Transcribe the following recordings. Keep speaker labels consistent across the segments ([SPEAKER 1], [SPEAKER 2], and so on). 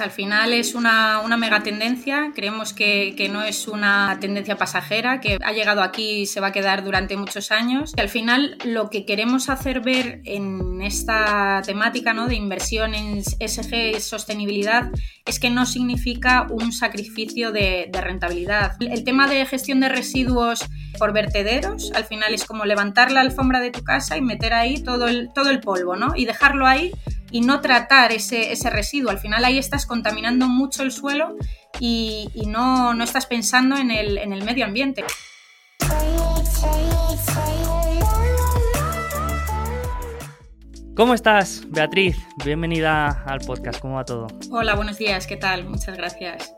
[SPEAKER 1] Al final es una, una megatendencia, creemos que, no es una tendencia pasajera, que ha llegado aquí y se va a quedar durante muchos años. Y al final lo que queremos hacer ver en esta temática ¿no? de inversión en SG sostenibilidad es que no significa un sacrificio de, de rentabilidad. El tema de gestión de residuos por vertederos, al final es como levantar la alfombra de tu casa y meter ahí todo el, todo el polvo ¿no? y dejarlo ahí y no tratar ese, ese, residuo. Al final ahí estás contaminando mucho el suelo y, y no, no, estás pensando en el, en el medio ambiente.
[SPEAKER 2] ¿Cómo estás, Beatriz? Bienvenida al podcast. ¿Cómo va todo?
[SPEAKER 1] Hola, buenos días. ¿Qué tal? Muchas gracias.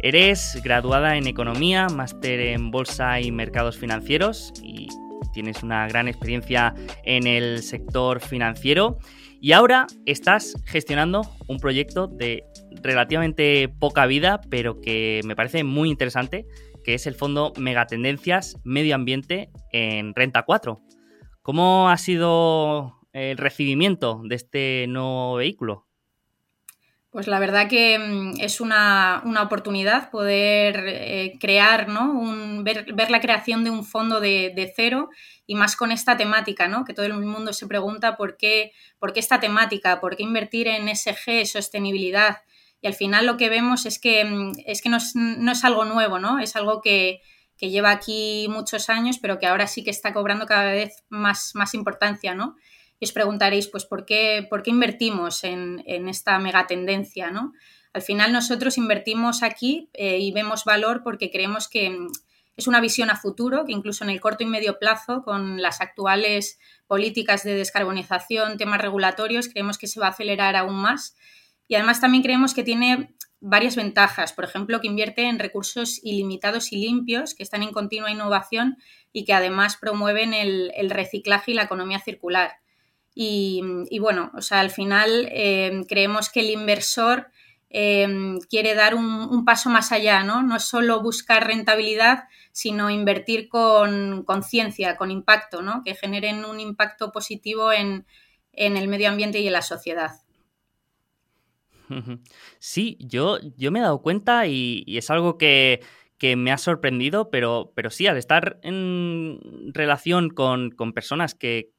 [SPEAKER 2] Eres graduada en Economía, máster en Bolsa y Mercados Financieros y tienes una gran experiencia en el sector financiero. Y ahora estás gestionando un proyecto de relativamente poca vida, pero que me parece muy interesante, que es el fondo Megatendencias Medio Ambiente en Renta 4. ¿Cómo ha sido el recibimiento de este nuevo vehículo?
[SPEAKER 1] Pues la verdad que mm, es una, una oportunidad poder eh, crear, ¿no? Ver, ver, la creación de un fondo de, de, cero y más con esta temática, ¿no? Que todo el mundo se pregunta por qué, por qué esta temática, por qué invertir en SG, sostenibilidad. Y al final lo que vemos es que, mm, es que no, es, algo nuevo, ¿no? Es algo que, lleva aquí muchos años, pero que ahora sí que está cobrando cada vez más, más importancia, ¿no? y os preguntaréis, pues, ¿por qué, por qué invertimos en, en esta megatendencia? ¿no? Al final nosotros invertimos aquí eh, y vemos valor porque creemos que es una visión a futuro, que incluso en el corto y medio plazo, con las actuales políticas de descarbonización, temas regulatorios, creemos que se va a acelerar aún más. Y además también creemos que tiene varias ventajas, por ejemplo, que invierte en recursos ilimitados y limpios, que están en continua innovación y que además promueven el, el reciclaje y la economía circular. Y, y bueno, o sea, al final eh, creemos que el inversor eh, quiere dar un, paso más allá, ¿no? No solo buscar rentabilidad, sino invertir con conciencia, con impacto, ¿no? Que generen un impacto positivo en, el medio ambiente y en la sociedad.
[SPEAKER 2] Sí, yo, yo me he dado cuenta y, es algo que, que me ha sorprendido, pero, pero sí, al estar en relación con, con personas que,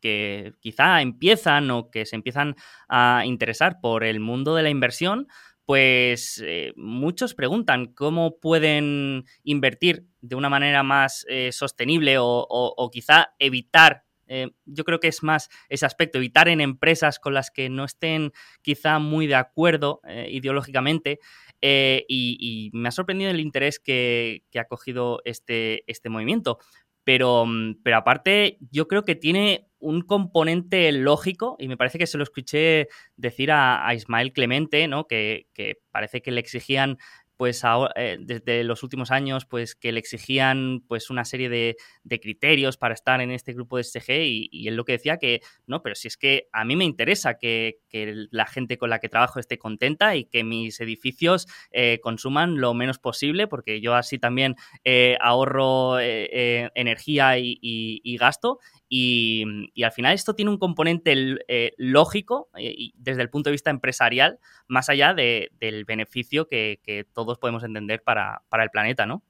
[SPEAKER 2] que quizá empiezan o que se empiezan a interesar por el mundo de la inversión, pues eh, muchos preguntan cómo pueden invertir de una manera más eh, sostenible o, quizá evitar. Eh, yo creo que es más ese aspecto, evitar en empresas con las que no estén quizá muy de acuerdo ideológicamente. Y, y, me ha sorprendido el interés que, que ha cogido este, este movimiento. Pero, mm, pero aparte, yo creo que tiene un componente lógico, y me parece que se lo escuché decir a, a Ismael Clemente, ¿no? Que, que, parece que le exigían pues ahora, eh, desde los últimos años, pues que le exigían pues una serie de, de criterios para estar en este grupo de SG y, él lo que decía que, no, pero si es que a mí me interesa que, que la gente con la que trabajo esté contenta y que mis edificios eh, consuman lo menos posible, porque yo así también eh, ahorro eh, energía y, gasto y, y, al final esto tiene un componente eh, lógico eh, desde el punto de vista empresarial, más allá de, del beneficio que, todos podemos entender para, para, el planeta, ¿no?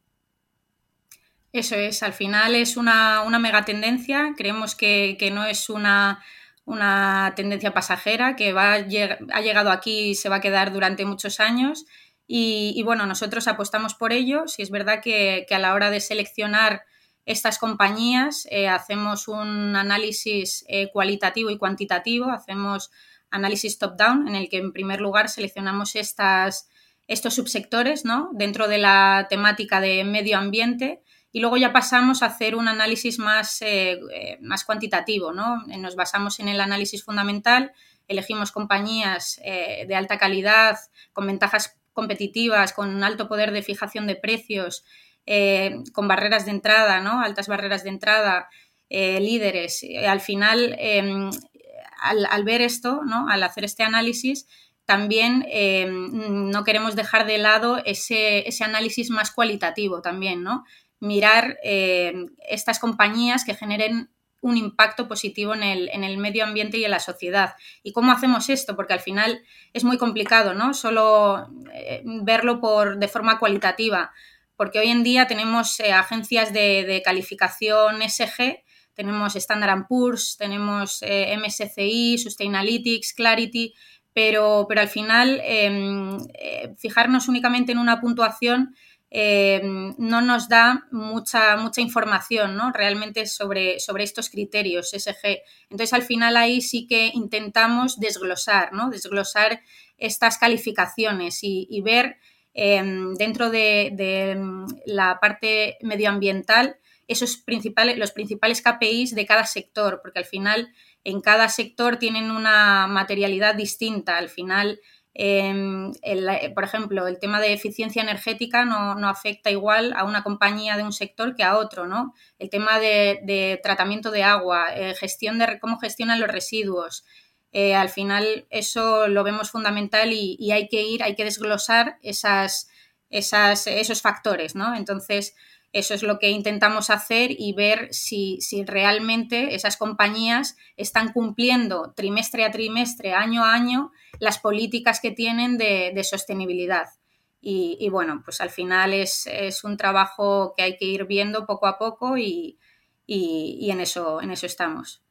[SPEAKER 1] Eso es, al final es una, una megatendencia, creemos que, no es una, una, tendencia pasajera, que va, ha llegado aquí y se va a quedar durante muchos años. Y, bueno, nosotros apostamos por ello. Si es verdad que a la hora de seleccionar estas compañías eh, hacemos un análisis eh, cualitativo y cuantitativo, hacemos análisis top-down, en el que en primer lugar seleccionamos estas, estos subsectores ¿no? dentro de la temática de medio ambiente y luego ya pasamos a hacer un análisis más, eh, más cuantitativo. ¿no? Nos basamos en el análisis fundamental, elegimos compañías de alta calidad, con ventajas competitivas, con un alto poder de fijación de precios, eh, con barreras de entrada. Altas barreras de entrada, eh, líderes. Al final, em, al, ver esto. Al hacer este análisis, también em, no queremos dejar de lado ese, análisis más cualitativo también, ¿no? Mirar em, estas compañías que generen un impacto positivo en el, en el, medio ambiente y en la sociedad. ¿Y cómo hacemos esto? Porque al final es muy complicado, ¿no? Solo eh, verlo por, de forma cualitativa, porque hoy en día tenemos eh, agencias de, calificación SG, tenemos Standard Poor's, tenemos eh, MSCI, Sustainalytics, Clarity, pero, pero al final em, fijarnos únicamente en una puntuación eh, no nos da mucha, mucha información ¿no? realmente sobre, sobre estos criterios SG. Entonces, al final ahí sí que intentamos desglosar, ¿no? desglosar estas calificaciones y, ver em, dentro de, em, la parte medioambiental esos principales, los principales KPIs de cada sector, porque al final en cada sector tienen una materialidad distinta. Al final Em, por ejemplo, el tema de eficiencia energética no, afecta igual a una compañía de un sector que a otro, ¿no? El tema de, tratamiento de agua, eh, gestión de cómo gestionan los residuos. Eh, al final eso lo vemos fundamental y, hay que ir, hay que desglosar esos factores, ¿no? Entonces, eso es lo que intentamos hacer y ver si, realmente esas compañías están cumpliendo trimestre a trimestre, año a año, las políticas que tienen de, sostenibilidad. Y, bueno, pues al final es, un trabajo que hay que ir viendo poco a poco y, en eso estamos.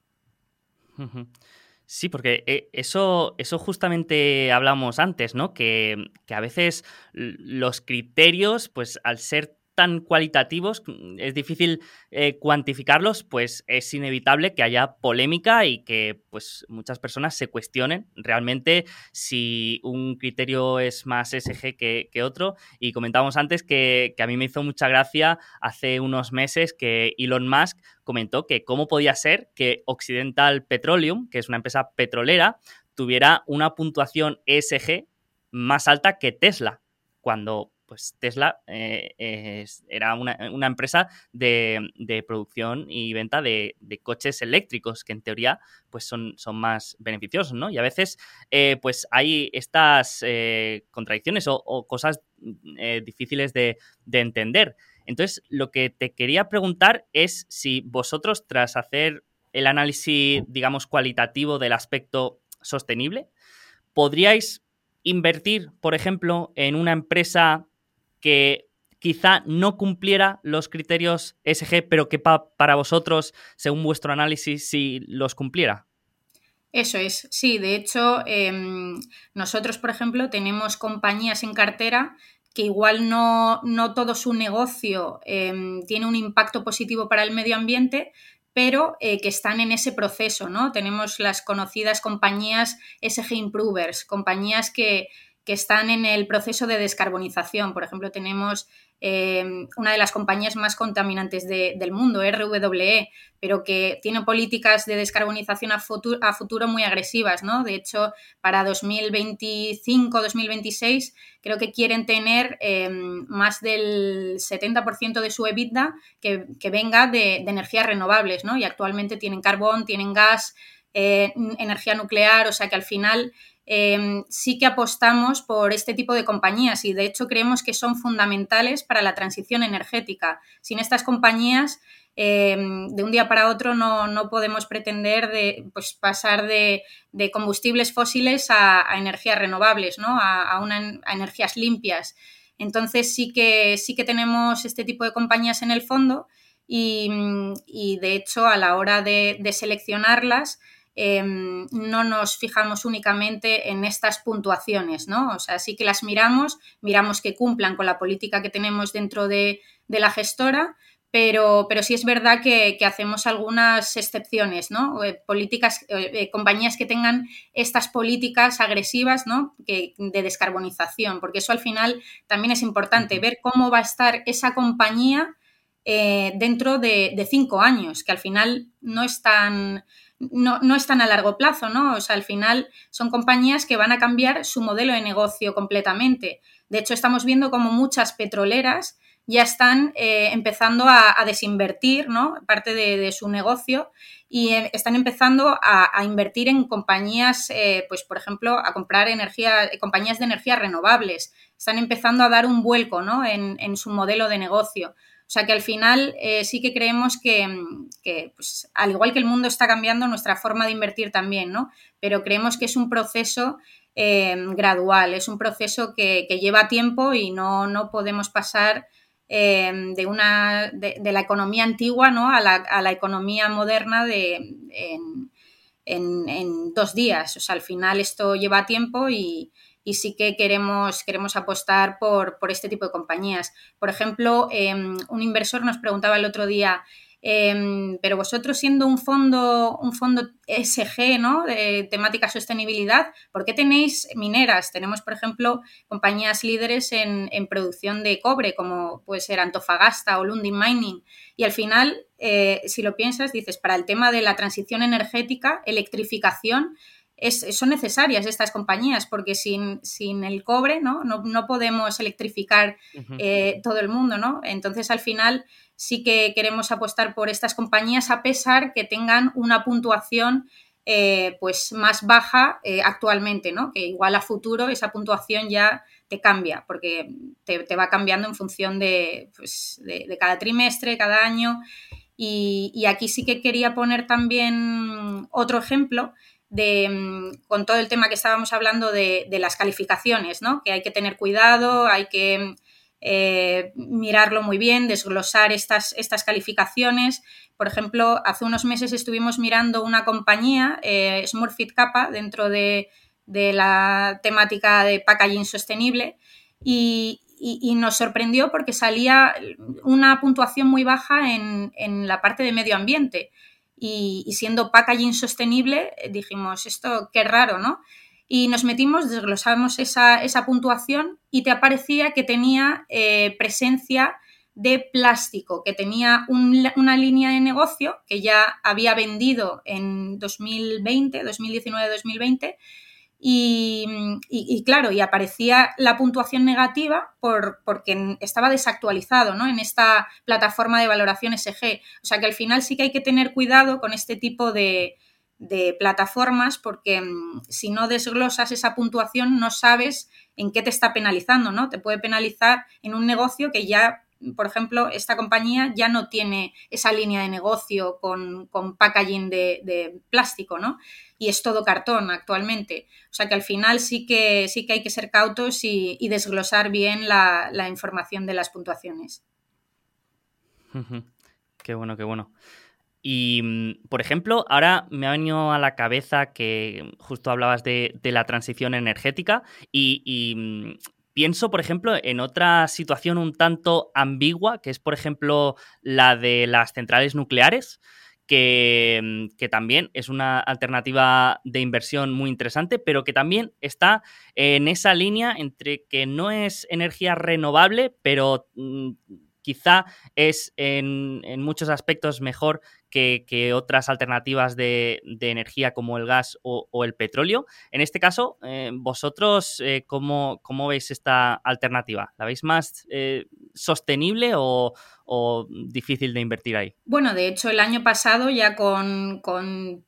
[SPEAKER 2] Sí, porque eh, eso, eso justamente hablamos antes, ¿no? Que, que, a veces los criterios, pues al ser tan cualitativos, mm, es difícil eh, cuantificarlos, pues es inevitable que haya polémica y que pues muchas personas se cuestionen realmente si un criterio es más SG que, otro. Y comentábamos antes que, a mí me hizo mucha gracia hace unos meses que Elon Musk comentó que cómo podía ser que Occidental Petroleum, que es una empresa petrolera, tuviera una puntuación ESG más alta que Tesla, cuando pues Tesla eh, era una, empresa de, producción y venta de, coches eléctricos, que en teoría pues son, son más beneficiosos, ¿no? Y a veces eh, pues hay estas eh, contradicciones o, cosas difíciles de, de entender. Entonces, lo que te quería preguntar es si vosotros, tras hacer el análisis, digamos, cualitativo del aspecto sostenible, podríais invertir, por ejemplo, en una empresa que quizá no cumpliera los criterios SG, pero que para vosotros, según vuestro análisis, sí los cumpliera?
[SPEAKER 1] Eso es, sí, de hecho, em, nosotros, por ejemplo, tenemos compañías en cartera que igual no, no todo su negocio em, tiene un impacto positivo para el medio ambiente, pero eh, que están en ese proceso, ¿no? Tenemos las conocidas compañías SG Improvers, compañías que, que están en el proceso de descarbonización. Por ejemplo, tenemos eh, una de las compañías más contaminantes del mundo, RWE, pero que tiene políticas de descarbonización a futuro, muy agresivas, ¿no? De hecho, para 2025-2026 creo que quieren tener eh, más del 70% de su EBITDA que, venga de, energías renovables, ¿no? Y actualmente tienen carbón, tienen gas, eh, energía nuclear, o sea que al final Em, sí que apostamos por este tipo de compañías y de hecho creemos que son fundamentales para la transición energética. Sin estas compañías, em, de un día para otro no, podemos pretender de, pues, pasar de, combustibles fósiles a, energías renovables, ¿no? a, energías limpias. Entonces sí que, sí que tenemos este tipo de compañías en el fondo y, de hecho a la hora de seleccionarlas, Em, no nos fijamos únicamente en estas puntuaciones, ¿no? O sea, sí que las miramos, miramos que cumplan con la política que tenemos dentro de, la gestora, pero, pero, sí es verdad que, hacemos algunas excepciones, ¿no? Eh, políticas, eh, eh, compañías que tengan estas políticas agresivas, ¿no? Que, de descarbonización, porque eso al final también es importante, ver cómo va a estar esa compañía dentro de, de, cinco años, que al final no es tan no, están a largo plazo, ¿no? O sea, al final son compañías que van a cambiar su modelo de negocio completamente. De hecho, estamos viendo como muchas petroleras ya están eh, empezando a, desinvertir, ¿no? Parte de, su negocio y eh, están empezando a, invertir en compañías, eh, pues por ejemplo, a comprar energía, compañías de energías renovables. Están empezando a dar un vuelco, ¿no? En, en su modelo de negocio. O sea que al final eh, sí que creemos que, pues, al igual que el mundo está cambiando, nuestra forma de invertir también, ¿no? Pero creemos que es un proceso eh, gradual, es un proceso que, lleva tiempo y no, no podemos pasar eh, de, una, de, la economía antigua ¿no? a, la, economía moderna de, en, dos días. O sea, al final esto lleva tiempo y, y sí que queremos, queremos apostar por, por, este tipo de compañías. Por ejemplo, em, un inversor nos preguntaba el otro día, em, pero vosotros siendo un fondo, un fondo SG, ¿no? De temática sostenibilidad, ¿por qué tenéis mineras? Tenemos, por ejemplo, compañías líderes en, en producción de cobre, como puede ser Antofagasta o Lundin Mining. Y al final, eh, si lo piensas, dices, para el tema de la transición energética, electrificación, son necesarias estas compañías porque sin, sin el cobre ¿no? No, podemos electrificar eh, todo el mundo. ¿no? Entonces, al final, sí que queremos apostar por estas compañías a pesar que tengan una puntuación eh, pues más baja eh, actualmente, ¿no? que igual a futuro esa puntuación ya te cambia porque te, va cambiando en función de, pues, de, cada trimestre, cada año. Y, y aquí sí que quería poner también otro ejemplo de, mm, con todo el tema que estábamos hablando de, las calificaciones, ¿no? Que hay que tener cuidado, hay que eh, mirarlo muy bien, desglosar estas, estas calificaciones. Por ejemplo, hace unos meses estuvimos mirando una compañía, eh, Smurfit Kappa, dentro de, la temática de packaging sostenible, y, nos sorprendió porque salía una puntuación muy baja en la parte de medio ambiente y, siendo packaging sostenible, eh, dijimos, esto qué raro, ¿no? Y nos metimos, desglosamos esa, esa puntuación y te aparecía que tenía eh, presencia de plástico, que tenía una línea de negocio que ya había vendido en 2020, 2019-2020 y, claro, y aparecía la puntuación negativa por, porque estaba desactualizado ¿no? en esta plataforma de valoración SG. O sea que al final sí que hay que tener cuidado con este tipo de, plataformas porque mm, si no desglosas esa puntuación no sabes en qué te está penalizando, ¿no? Te puede penalizar en un negocio que ya, por ejemplo, esta compañía ya no tiene esa línea de negocio con, packaging de, de plástico, ¿no? y es todo cartón actualmente. O sea que al final sí que, sí que hay que ser cautos y, desglosar bien la, información de las puntuaciones.
[SPEAKER 2] Qué bueno, qué bueno. Y, mm, por ejemplo, ahora me ha venido a la cabeza que justo hablabas de, la transición energética y, mm, pienso, por ejemplo, en otra situación un tanto ambigua, que es, por ejemplo, la de las centrales nucleares. Mm, que, también es una alternativa de inversión muy interesante, pero que también está en esa línea entre que no es energía renovable, pero mm, quizá es en, muchos aspectos mejor que, otras alternativas de, energía como el gas o, el petróleo. En este caso, eh, vosotros, eh, ¿cómo, veis esta alternativa? ¿La veis más eh, sostenible o, difícil de invertir ahí?
[SPEAKER 1] Bueno, de hecho, el año pasado, ya con,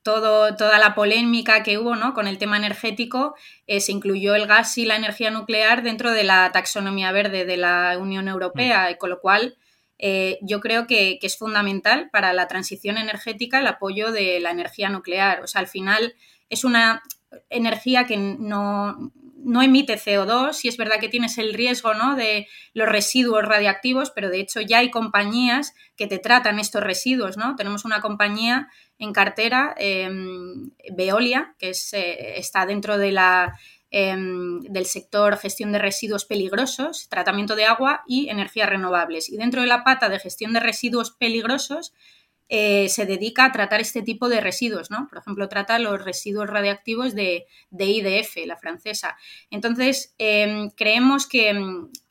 [SPEAKER 1] todo, toda la polémica que hubo ¿no? con el tema energético, se incluyó el gas y la energía nuclear dentro de la taxonomía verde de la Unión Europea, mm. con lo cual eh, yo creo que, es fundamental para la transición energética el apoyo de la energía nuclear. O sea, al final es una energía que no, emite CO2 y es verdad que tienes el riesgo ¿no? de los residuos radiactivos, pero de hecho ya hay compañías que te tratan estos residuos. ¿no? Tenemos una compañía en cartera, em, Veolia, que eh, está dentro de la Em, del sector gestión de residuos peligrosos, tratamiento de agua y energías renovables. Y dentro de la pata de gestión de residuos peligrosos eh, se dedica a tratar este tipo de residuos, ¿no? Por ejemplo, trata los residuos radiactivos de, IDF, la francesa. Entonces, em, creemos que,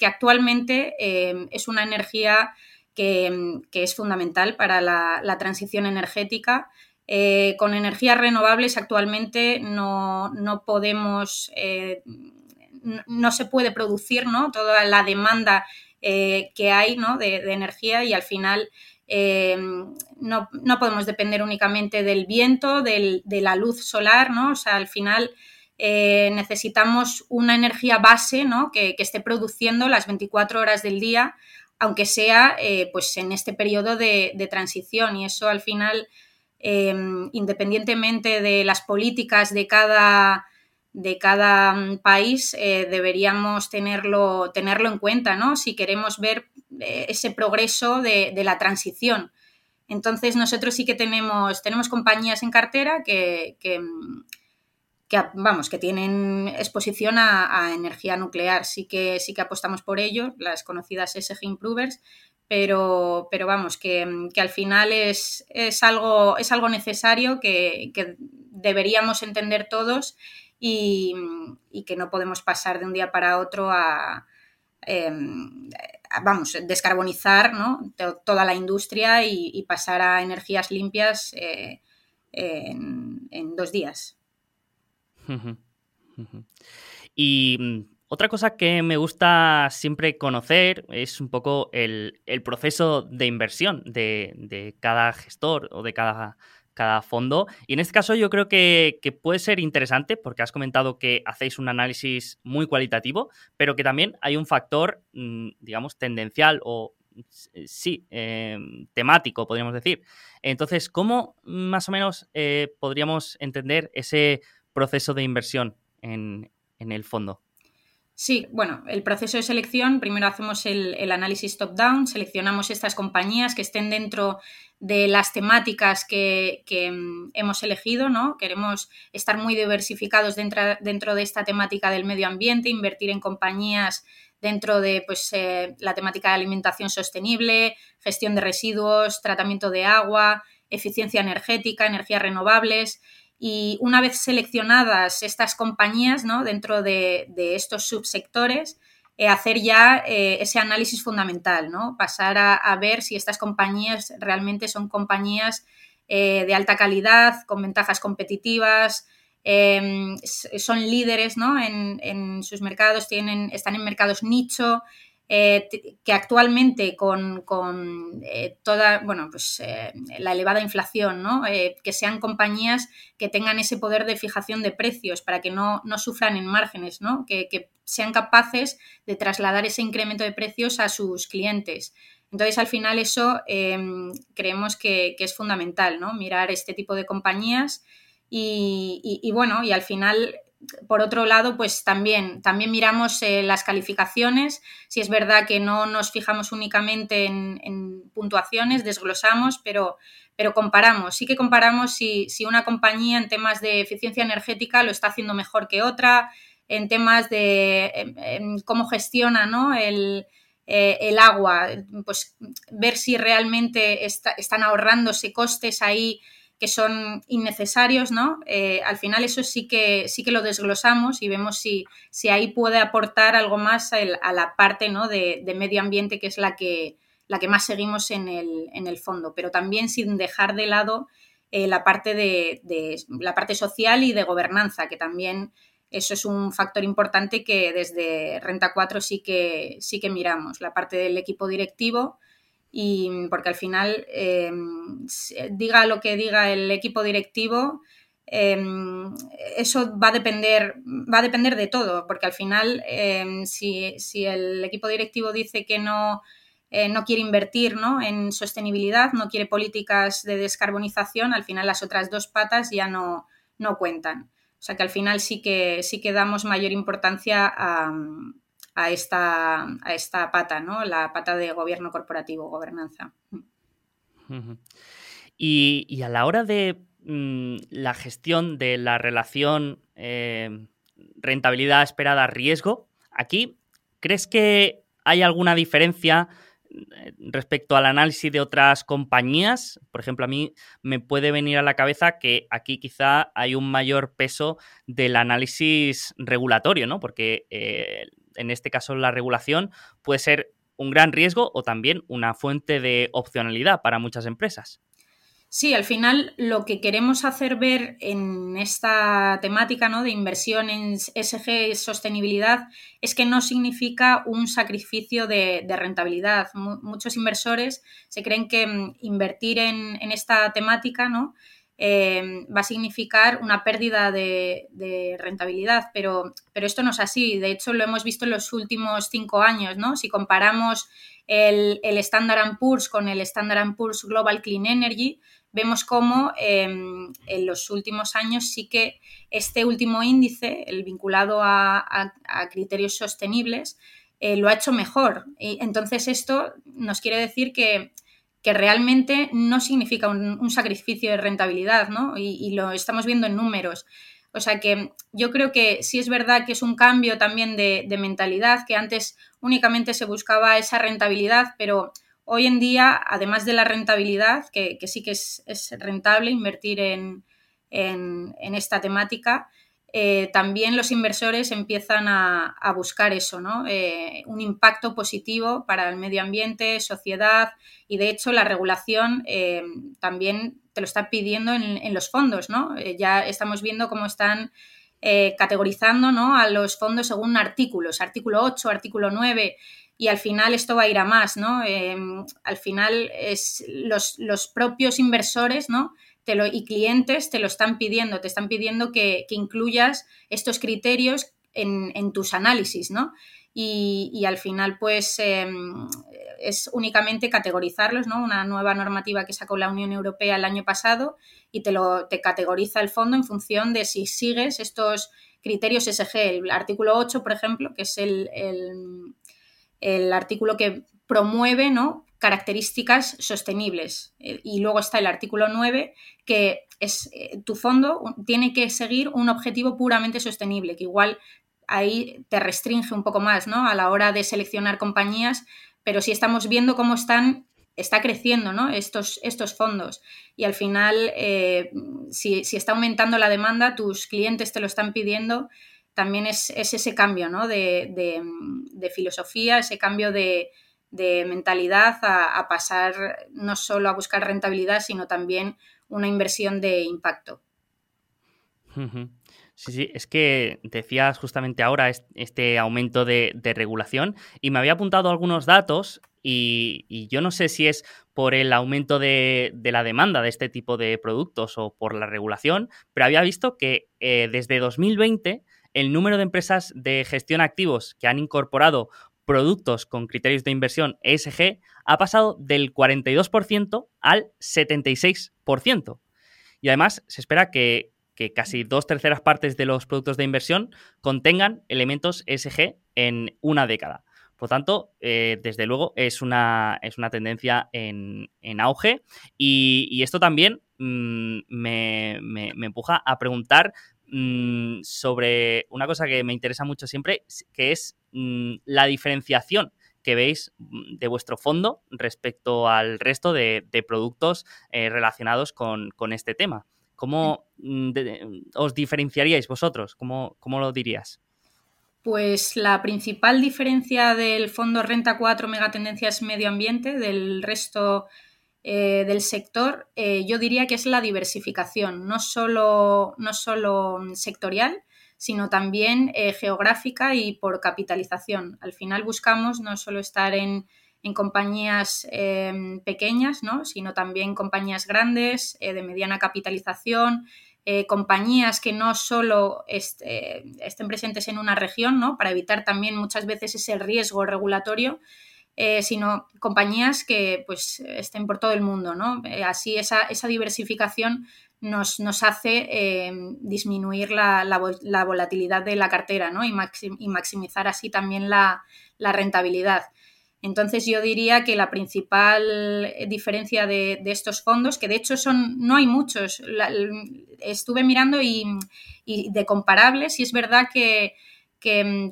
[SPEAKER 1] actualmente em, es una energía que, es fundamental para la transición energética eh, con energías renovables actualmente no, podemos, eh, no, se puede producir ¿no? toda la demanda eh, que hay ¿no? de, energía y al final no, podemos depender únicamente del viento, de la luz solar, ¿no? O sea, al final necesitamos una energía base ¿no? que, esté produciendo las 24 horas del día aunque sea pues en este periodo de, transición. Y eso al final, em, independientemente de las políticas de cada, de cada mm, país, eh, deberíamos tenerlo, tenerlo en cuenta, ¿no? Si queremos ver eh, ese progreso de, la transición. Entonces, nosotros sí que tenemos, tenemos compañías en cartera que, que, mm, vamos, que tienen exposición a, energía nuclear. Sí que, sí que apostamos por ello, las conocidas SG Improvers, pero, pero vamos, que, al final es, es, algo, es algo necesario que, deberíamos entender todos y, que no podemos pasar de un día para otro a, em, vamos, descarbonizar toda la industria y, pasar a energías limpias eh, en dos días.
[SPEAKER 2] Y mm, otra cosa que me gusta siempre conocer es un poco el, proceso de inversión de, cada gestor o de cada, fondo. Y en este caso yo creo que, puede ser interesante porque has comentado que hacéis un análisis muy cualitativo, pero que también hay un factor, mm, digamos, tendencial o sí, em, temático, podríamos decir. Entonces, ¿cómo más o menos eh, podríamos entender ese proceso de inversión en, el fondo?
[SPEAKER 1] Sí, bueno, el proceso de selección, primero hacemos el, análisis top-down, seleccionamos estas compañías que estén dentro de las temáticas que, mm, hemos elegido, ¿no? Queremos estar muy diversificados dentro, dentro, de esta temática del medio ambiente, invertir en compañías dentro de pues, eh, la temática de alimentación sostenible, gestión de residuos, tratamiento de agua, eficiencia energética, energías renovables y una vez seleccionadas estas compañías ¿no? dentro de, estos subsectores, eh, hacer ya eh, ese análisis fundamental, ¿no? pasar a, ver si estas compañías realmente son compañías eh, de alta calidad, con ventajas competitivas, em, son líderes ¿no? en, en, sus mercados, tienen, están en mercados nicho, eh, que actualmente con, eh, toda, bueno, pues eh, la elevada inflación, ¿no? que sean compañías que tengan ese poder de fijación de precios para que no, sufran en márgenes, ¿no? Que, sean capaces de trasladar ese incremento de precios a sus clientes. Entonces, al final, eso em, creemos que, es fundamental, ¿no? Mirar este tipo de compañías y, y, bueno, y al final por otro lado, pues también, también miramos eh, las calificaciones. Si es verdad que no nos fijamos únicamente en, puntuaciones, desglosamos, pero, pero, comparamos. Sí que comparamos si, una compañía en temas de eficiencia energética lo está haciendo mejor que otra, en temas de cómo gestiona el, eh, el, agua, pues ver si realmente están ahorrándose costes ahí que son innecesarios, ¿no? Eh, al final eso sí que, sí que lo desglosamos y vemos si, si ahí puede aportar algo más a, la parte ¿no? de, medio ambiente, que es la que, la que más seguimos en el, en el fondo, pero también sin dejar de lado eh, la, parte de, la parte social y de gobernanza, que también eso es un factor importante que desde Renta 4 sí que, sí que miramos, la parte del equipo directivo, y porque al final, em, diga lo que diga el equipo directivo, em, eso va a depender, va a depender de todo, porque al final, em, si, el equipo directivo dice que no, eh, no quiere invertir ¿no? en sostenibilidad, no quiere políticas de descarbonización, al final las otras dos patas ya no, no cuentan. O sea que al final sí que, sí que damos mayor importancia a, a esta, a esta pata, ¿no? La pata de gobierno corporativo, gobernanza.
[SPEAKER 2] Y, a la hora de mm, la gestión de la relación eh, rentabilidad esperada riesgo, aquí, ¿crees que hay alguna diferencia eh, respecto al análisis de otras compañías? Por ejemplo, a mí me puede venir a la cabeza que aquí quizá hay un mayor peso del análisis regulatorio, ¿no? Porque eh, en este caso la regulación, puede ser un gran riesgo o también una fuente de opcionalidad para muchas empresas.
[SPEAKER 1] Sí, al final lo que queremos hacer ver en esta temática ¿no? de inversión en SG sostenibilidad es que no significa un sacrificio de, rentabilidad. muchos inversores se creen que mm, invertir en, esta temática ¿no? Eh, va a significar una pérdida de, rentabilidad, pero, pero, esto no es así. De hecho, lo hemos visto en los últimos cinco años, ¿no? Si comparamos el, el Standard Poor's con el Standard Poor's Global Clean Energy, vemos cómo em, en los últimos años sí que este último índice, el vinculado a, criterios sostenibles, eh, lo ha hecho mejor. Y entonces esto nos quiere decir que que realmente no significa un, sacrificio de rentabilidad, ¿no? Y, lo estamos viendo en números. O sea que yo creo que sí es verdad que es un cambio también de, mentalidad, que antes únicamente se buscaba esa rentabilidad, pero hoy en día, además de la rentabilidad, que, sí que es, rentable invertir en, en, esta temática, eh, también los inversores empiezan a, buscar eso, ¿no? Eh, un impacto positivo para el medio ambiente, sociedad y de hecho la regulación eh, también te lo está pidiendo en, los fondos, ¿no? ya estamos viendo cómo están categorizando ¿no? a los fondos según artículos, artículo 8, artículo 9 y al final esto va a ir a más, ¿no? al final es los, los propios inversores, ¿no? Y clientes te lo están pidiendo, te están pidiendo que, incluyas estos criterios en, tus análisis, ¿no? Y, al final, pues, em, es únicamente categorizarlos, ¿no? Una nueva normativa que sacó la Unión Europea el año pasado y te, lo, te categoriza el fondo en función de si sigues estos criterios SG. El artículo 8, por ejemplo, que es el artículo que promueve ¿no? características sostenibles. Eh, y luego está el artículo 9, que es eh, tu fondo tiene que seguir un objetivo puramente sostenible, que igual ahí te restringe un poco más ¿no? a la hora de seleccionar compañías, pero si estamos viendo cómo están está creciendo ¿no? estos, estos fondos y al final eh, si, está aumentando la demanda, tus clientes te lo están pidiendo, también es, ese cambio ¿no? de, filosofía, ese cambio de, de mentalidad a, pasar no solo a buscar rentabilidad, sino también una inversión de impacto.
[SPEAKER 2] Sí, sí, es que decías justamente ahora este aumento de, regulación y me había apuntado algunos datos y, yo no sé si es por el aumento de, la demanda de este tipo de productos o por la regulación, pero había visto que eh, desde 2020 el número de empresas de gestión activos que han incorporado productos con criterios de inversión ESG ha pasado del 42% al 76%. Y además se espera que, casi dos terceras partes de los productos de inversión contengan elementos ESG en una década. Por tanto, eh, desde luego es una, es una tendencia en, auge y, esto también mm, me, empuja a preguntar mm, sobre una cosa que me interesa mucho siempre, que es Mm, la diferenciación que veis mm, de vuestro fondo respecto al resto de, productos eh, relacionados con, este tema. ¿Cómo os diferenciaríais vosotros? ¿Cómo, ¿Cómo, lo dirías?
[SPEAKER 1] Pues la principal diferencia del fondo Renta 4 Megatendencias Medio Ambiente del resto eh, del sector, eh, yo diría que es la diversificación, no solo, no solo sectorial, sino también eh, geográfica y por capitalización. Al final buscamos no solo estar en, compañías em, pequeñas, ¿no? sino también compañías grandes, de mediana capitalización, compañías que no solo estén presentes en una región, ¿no? para evitar también muchas veces ese riesgo regulatorio, sino compañías que pues, estén por todo el mundo. ¿no? así esa, esa diversificación nos, hace eh, disminuir la, volatilidad de la cartera ¿no? y, maximizar así también la, rentabilidad. Entonces yo diría que la principal diferencia de, estos fondos, que de hecho son, no hay muchos, estuve mirando y, de comparables y es verdad que,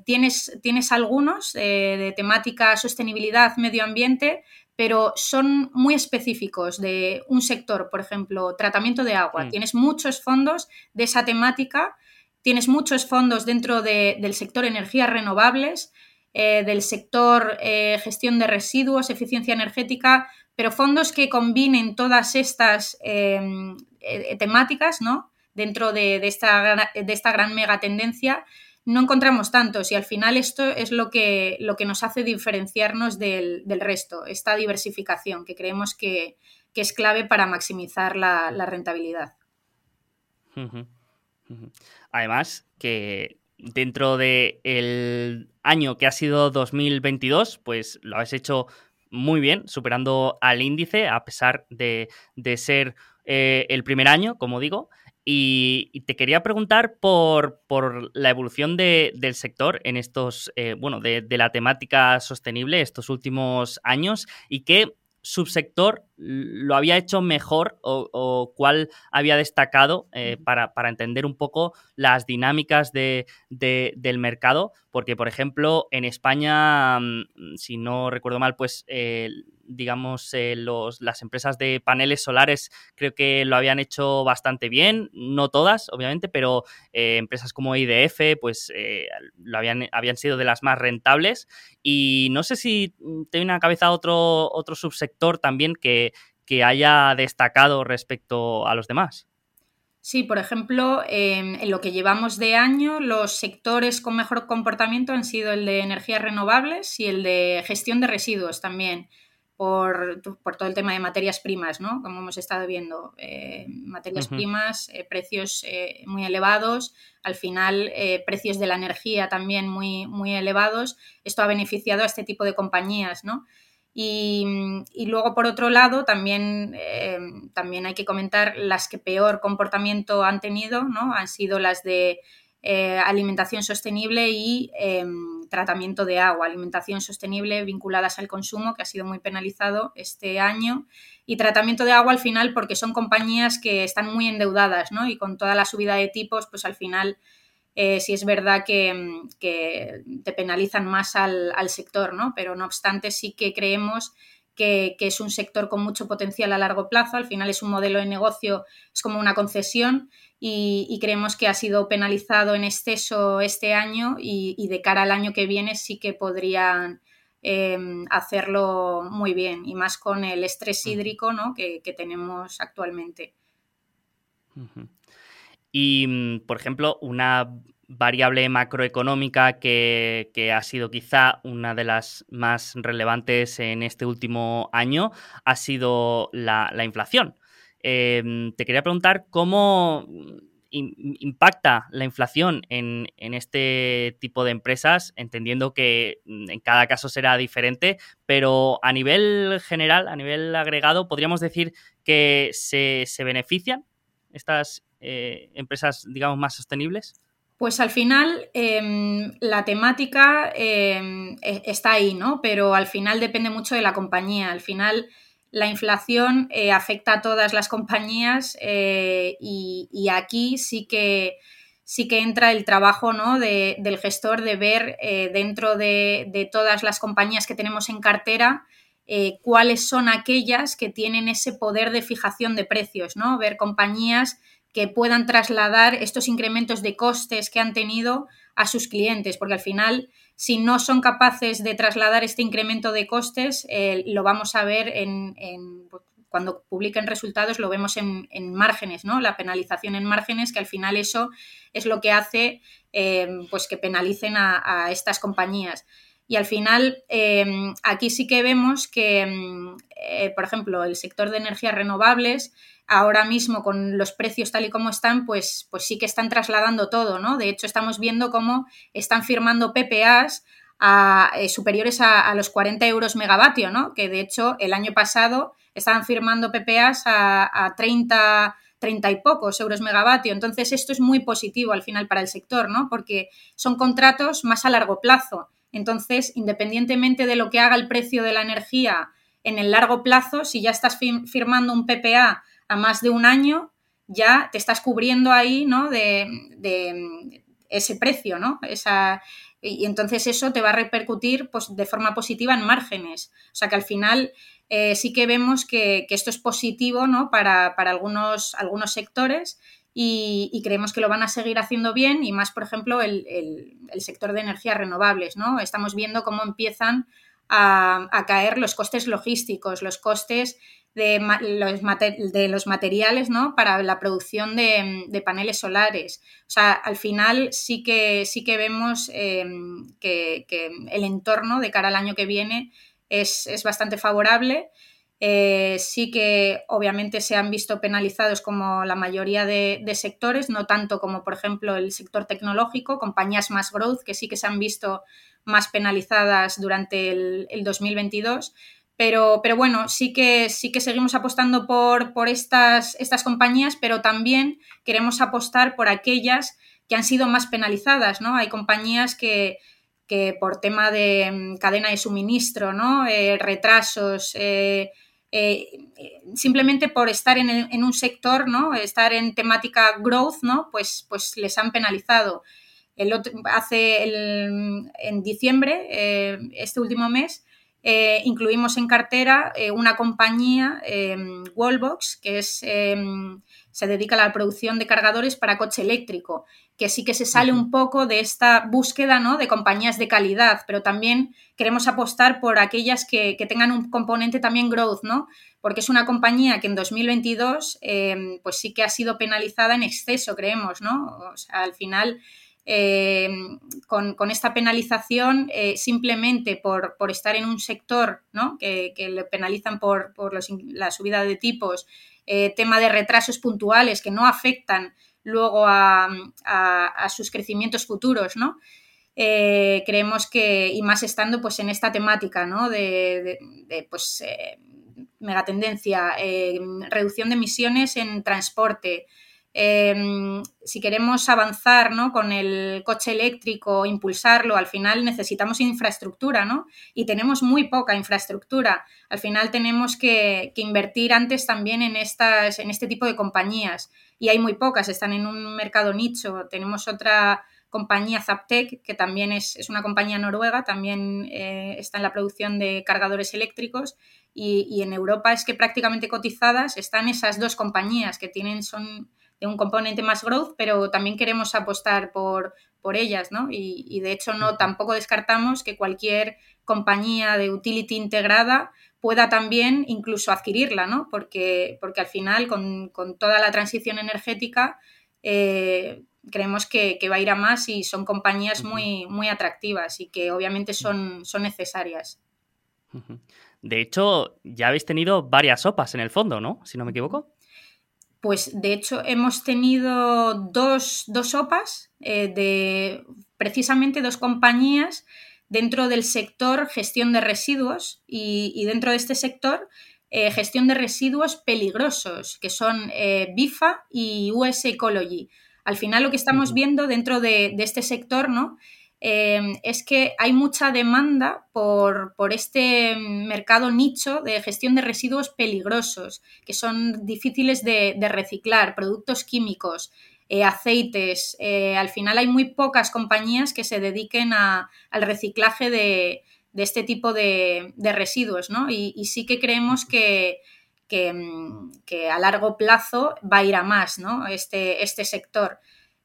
[SPEAKER 1] tienes, tienes algunos eh, de temática sostenibilidad, medio ambiente, pero son muy específicos de un sector, por ejemplo, tratamiento de agua. Mm. Tienes muchos fondos de esa temática, tienes muchos fondos dentro del sector energías renovables, eh, del sector eh, gestión de residuos, eficiencia energética, pero fondos que combinen todas estas temáticas ¿no? dentro de, esta, de esta gran mega tendencia no encontramos tantos y al final esto es lo que, lo que nos hace diferenciarnos del, resto, esta diversificación que creemos que, es clave para maximizar la, rentabilidad.
[SPEAKER 2] Además, que dentro del año que ha sido 2022, pues lo habéis hecho muy bien, superando al índice, a pesar de, ser eh, el primer año, como digo. Y, te quería preguntar por, la evolución del sector en estos, eh, bueno, de, de, la temática sostenible estos últimos años y qué subsector lo había hecho mejor o, cuál había destacado eh, para, entender un poco las dinámicas de, del mercado, porque por ejemplo en España, mm, si no recuerdo mal, pues eh, digamos eh, los, las empresas de paneles solares creo que lo habían hecho bastante bien, no todas obviamente, pero empresas como IDF pues lo habían, habían sido de las más rentables y no sé si mm, te viene a la cabeza otro, otro subsector también que que haya destacado respecto a los demás.
[SPEAKER 1] Sí, por ejemplo, en lo que llevamos de año, los sectores con mejor comportamiento han sido el de energías renovables y el de gestión de residuos también, por, todo el tema de materias primas, ¿no? Como hemos estado viendo, eh, materias primas, eh, precios eh, muy elevados, al final precios de la energía también muy, muy elevados. Esto ha beneficiado a este tipo de compañías, ¿no? Y, luego, por otro lado, también, también hay que comentar las que peor comportamiento han tenido, ¿no? Han sido las de eh, alimentación sostenible y em, tratamiento de agua. Alimentación sostenible vinculadas al consumo, que ha sido muy penalizado este año. Y tratamiento de agua al final porque son compañías que están muy endeudadas, ¿no? Y con toda la subida de tipos, pues al final eh, si es verdad que, te penalizan más al, sector, ¿no? Pero no obstante, sí que creemos que, es un sector con mucho potencial a largo plazo. Al final es un modelo de negocio, es como una concesión y, creemos que ha sido penalizado en exceso este año y, de cara al año que viene sí que podrían em, hacerlo muy bien y más con el estrés hídrico ¿no? que, tenemos actualmente.
[SPEAKER 2] Y, mm, por ejemplo, una variable macroeconómica que, ha sido quizá una de las más relevantes en este último año ha sido la, inflación. Em, te quería preguntar cómo impacta la inflación en, este tipo de empresas, entendiendo que en cada caso será diferente, pero a nivel general, a nivel agregado, podríamos decir que se, se benefician estas eh, empresas, digamos, más sostenibles?
[SPEAKER 1] Pues al final em, la temática em, e, está ahí, ¿no? Pero al final depende mucho de la compañía. Al final la inflación eh, afecta a todas las compañías eh, y, aquí sí que, sí que entra el trabajo ¿no? del gestor de ver dentro de, de, todas las compañías que tenemos en cartera cuáles son aquellas que tienen ese poder de fijación de precios, ¿no? Ver compañías que puedan trasladar estos incrementos de costes que han tenido a sus clientes, porque al final, si no son capaces de trasladar este incremento de costes, eh, lo vamos a ver en, pues, cuando publiquen resultados, lo vemos en, márgenes, ¿no? La penalización en márgenes, que al final eso es lo que hace eh, pues que penalicen a, estas compañías. Y al final, eh, aquí sí que vemos que, por ejemplo, el sector de energías renovables ahora mismo con los precios tal y como están, pues, pues sí que están trasladando todo, ¿no? De hecho, estamos viendo cómo están firmando PPAs eh, superiores a, los 40 euros megavatio, ¿no? Que de hecho el año pasado estaban firmando PPAs a, a 30, 30 y pocos euros megavatio. Entonces, esto es muy positivo al final para el sector, ¿no? Porque son contratos más a largo plazo. Entonces, independientemente de lo que haga el precio de la energía en el largo plazo, si ya estás firmando un PPA a más de un año, ya te estás cubriendo ahí, ¿no? De, ese precio, ¿no? Esa, y entonces eso te va a repercutir pues, de forma positiva en márgenes. O sea que al final eh, sí que vemos que, esto es positivo ¿no? para, algunos, algunos sectores y, creemos que lo van a seguir haciendo bien y más, por ejemplo, el, el, sector de energías renovables. ¿no? Estamos viendo cómo empiezan a, caer los costes logísticos, los costes de los, de los materiales ¿no? para la producción de, paneles solares. O sea, al final sí que, sí que vemos em, que, el entorno de cara al año que viene es, bastante favorable. Eh, sí que obviamente se han visto penalizados como la mayoría de, sectores, no tanto como por ejemplo el sector tecnológico, compañías más growth que sí que se han visto más penalizadas durante el, 2022. Pero, pero, bueno, sí que, sí que seguimos apostando por, por estas, estas compañías, pero también queremos apostar por aquellas que han sido más penalizadas, ¿no? Hay compañías que, que por tema de mm, cadena de suministro, ¿no? Eh, retrasos, eh, eh, simplemente por estar en, un sector, ¿no? Estar en temática growth, ¿no? Pues, pues les han penalizado. El hace en diciembre, eh, este último mes, eh, incluimos en cartera una compañía, Wallbox, que es, se dedica a la producción de cargadores para coche eléctrico que sí que se sale un poco de esta búsqueda ¿no? de compañías de calidad, pero también queremos apostar por aquellas que, tengan un componente también growth, ¿no? Porque es una compañía que en 2022 eh, pues sí que ha sido penalizada en exceso, creemos, ¿no? O sea, al final, eh, con, esta penalización, eh, simplemente por, estar en un sector ¿no? que, le penalizan por, la subida de tipos, tema de retrasos puntuales que no afectan luego a, sus crecimientos futuros, ¿no? Eh, creemos que, y más estando pues en esta temática, ¿no? De, pues eh, megatendencia, eh, reducción de emisiones en transporte, Em, si queremos avanzar ¿no? con el coche eléctrico, impulsarlo, al final necesitamos infraestructura, ¿no? Y tenemos muy poca infraestructura. Al final tenemos que, invertir antes también en, estas, en este tipo de compañías. Y hay muy pocas, están en un mercado nicho. Tenemos otra compañía Zaptec, que también es, una compañía noruega, también eh, está en la producción de cargadores eléctricos. Y, y en Europa es que prácticamente cotizadas están esas dos compañías que tienen, son un componente más growth, pero también queremos apostar por, por ellas, ¿no? Y, de hecho no tampoco descartamos que cualquier compañía de utility integrada pueda también incluso adquirirla, ¿no? Porque, porque al final con, toda la transición energética eh, creemos que, va a ir a más y son compañías muy, muy atractivas y que obviamente son, son necesarias.
[SPEAKER 2] De hecho, ya habéis tenido varias sopas en el fondo, ¿no? Si no me equivoco.
[SPEAKER 1] Pues de hecho hemos tenido dos, dos sopas eh, de precisamente dos compañías dentro del sector gestión de residuos y, dentro de este sector eh, gestión de residuos peligrosos, que son eh, BIFA y US Ecology. Al final lo que estamos viendo dentro de, de este sector, ¿no? Em, es que hay mucha demanda por, este mercado nicho de gestión de residuos peligrosos, que son difíciles de, reciclar, productos químicos, eh, aceites. Eh, al final hay muy pocas compañías que se dediquen al reciclaje de, este tipo de, residuos, ¿no? Y, sí que creemos que, que, a largo plazo va a ir a más, ¿no? Este, este sector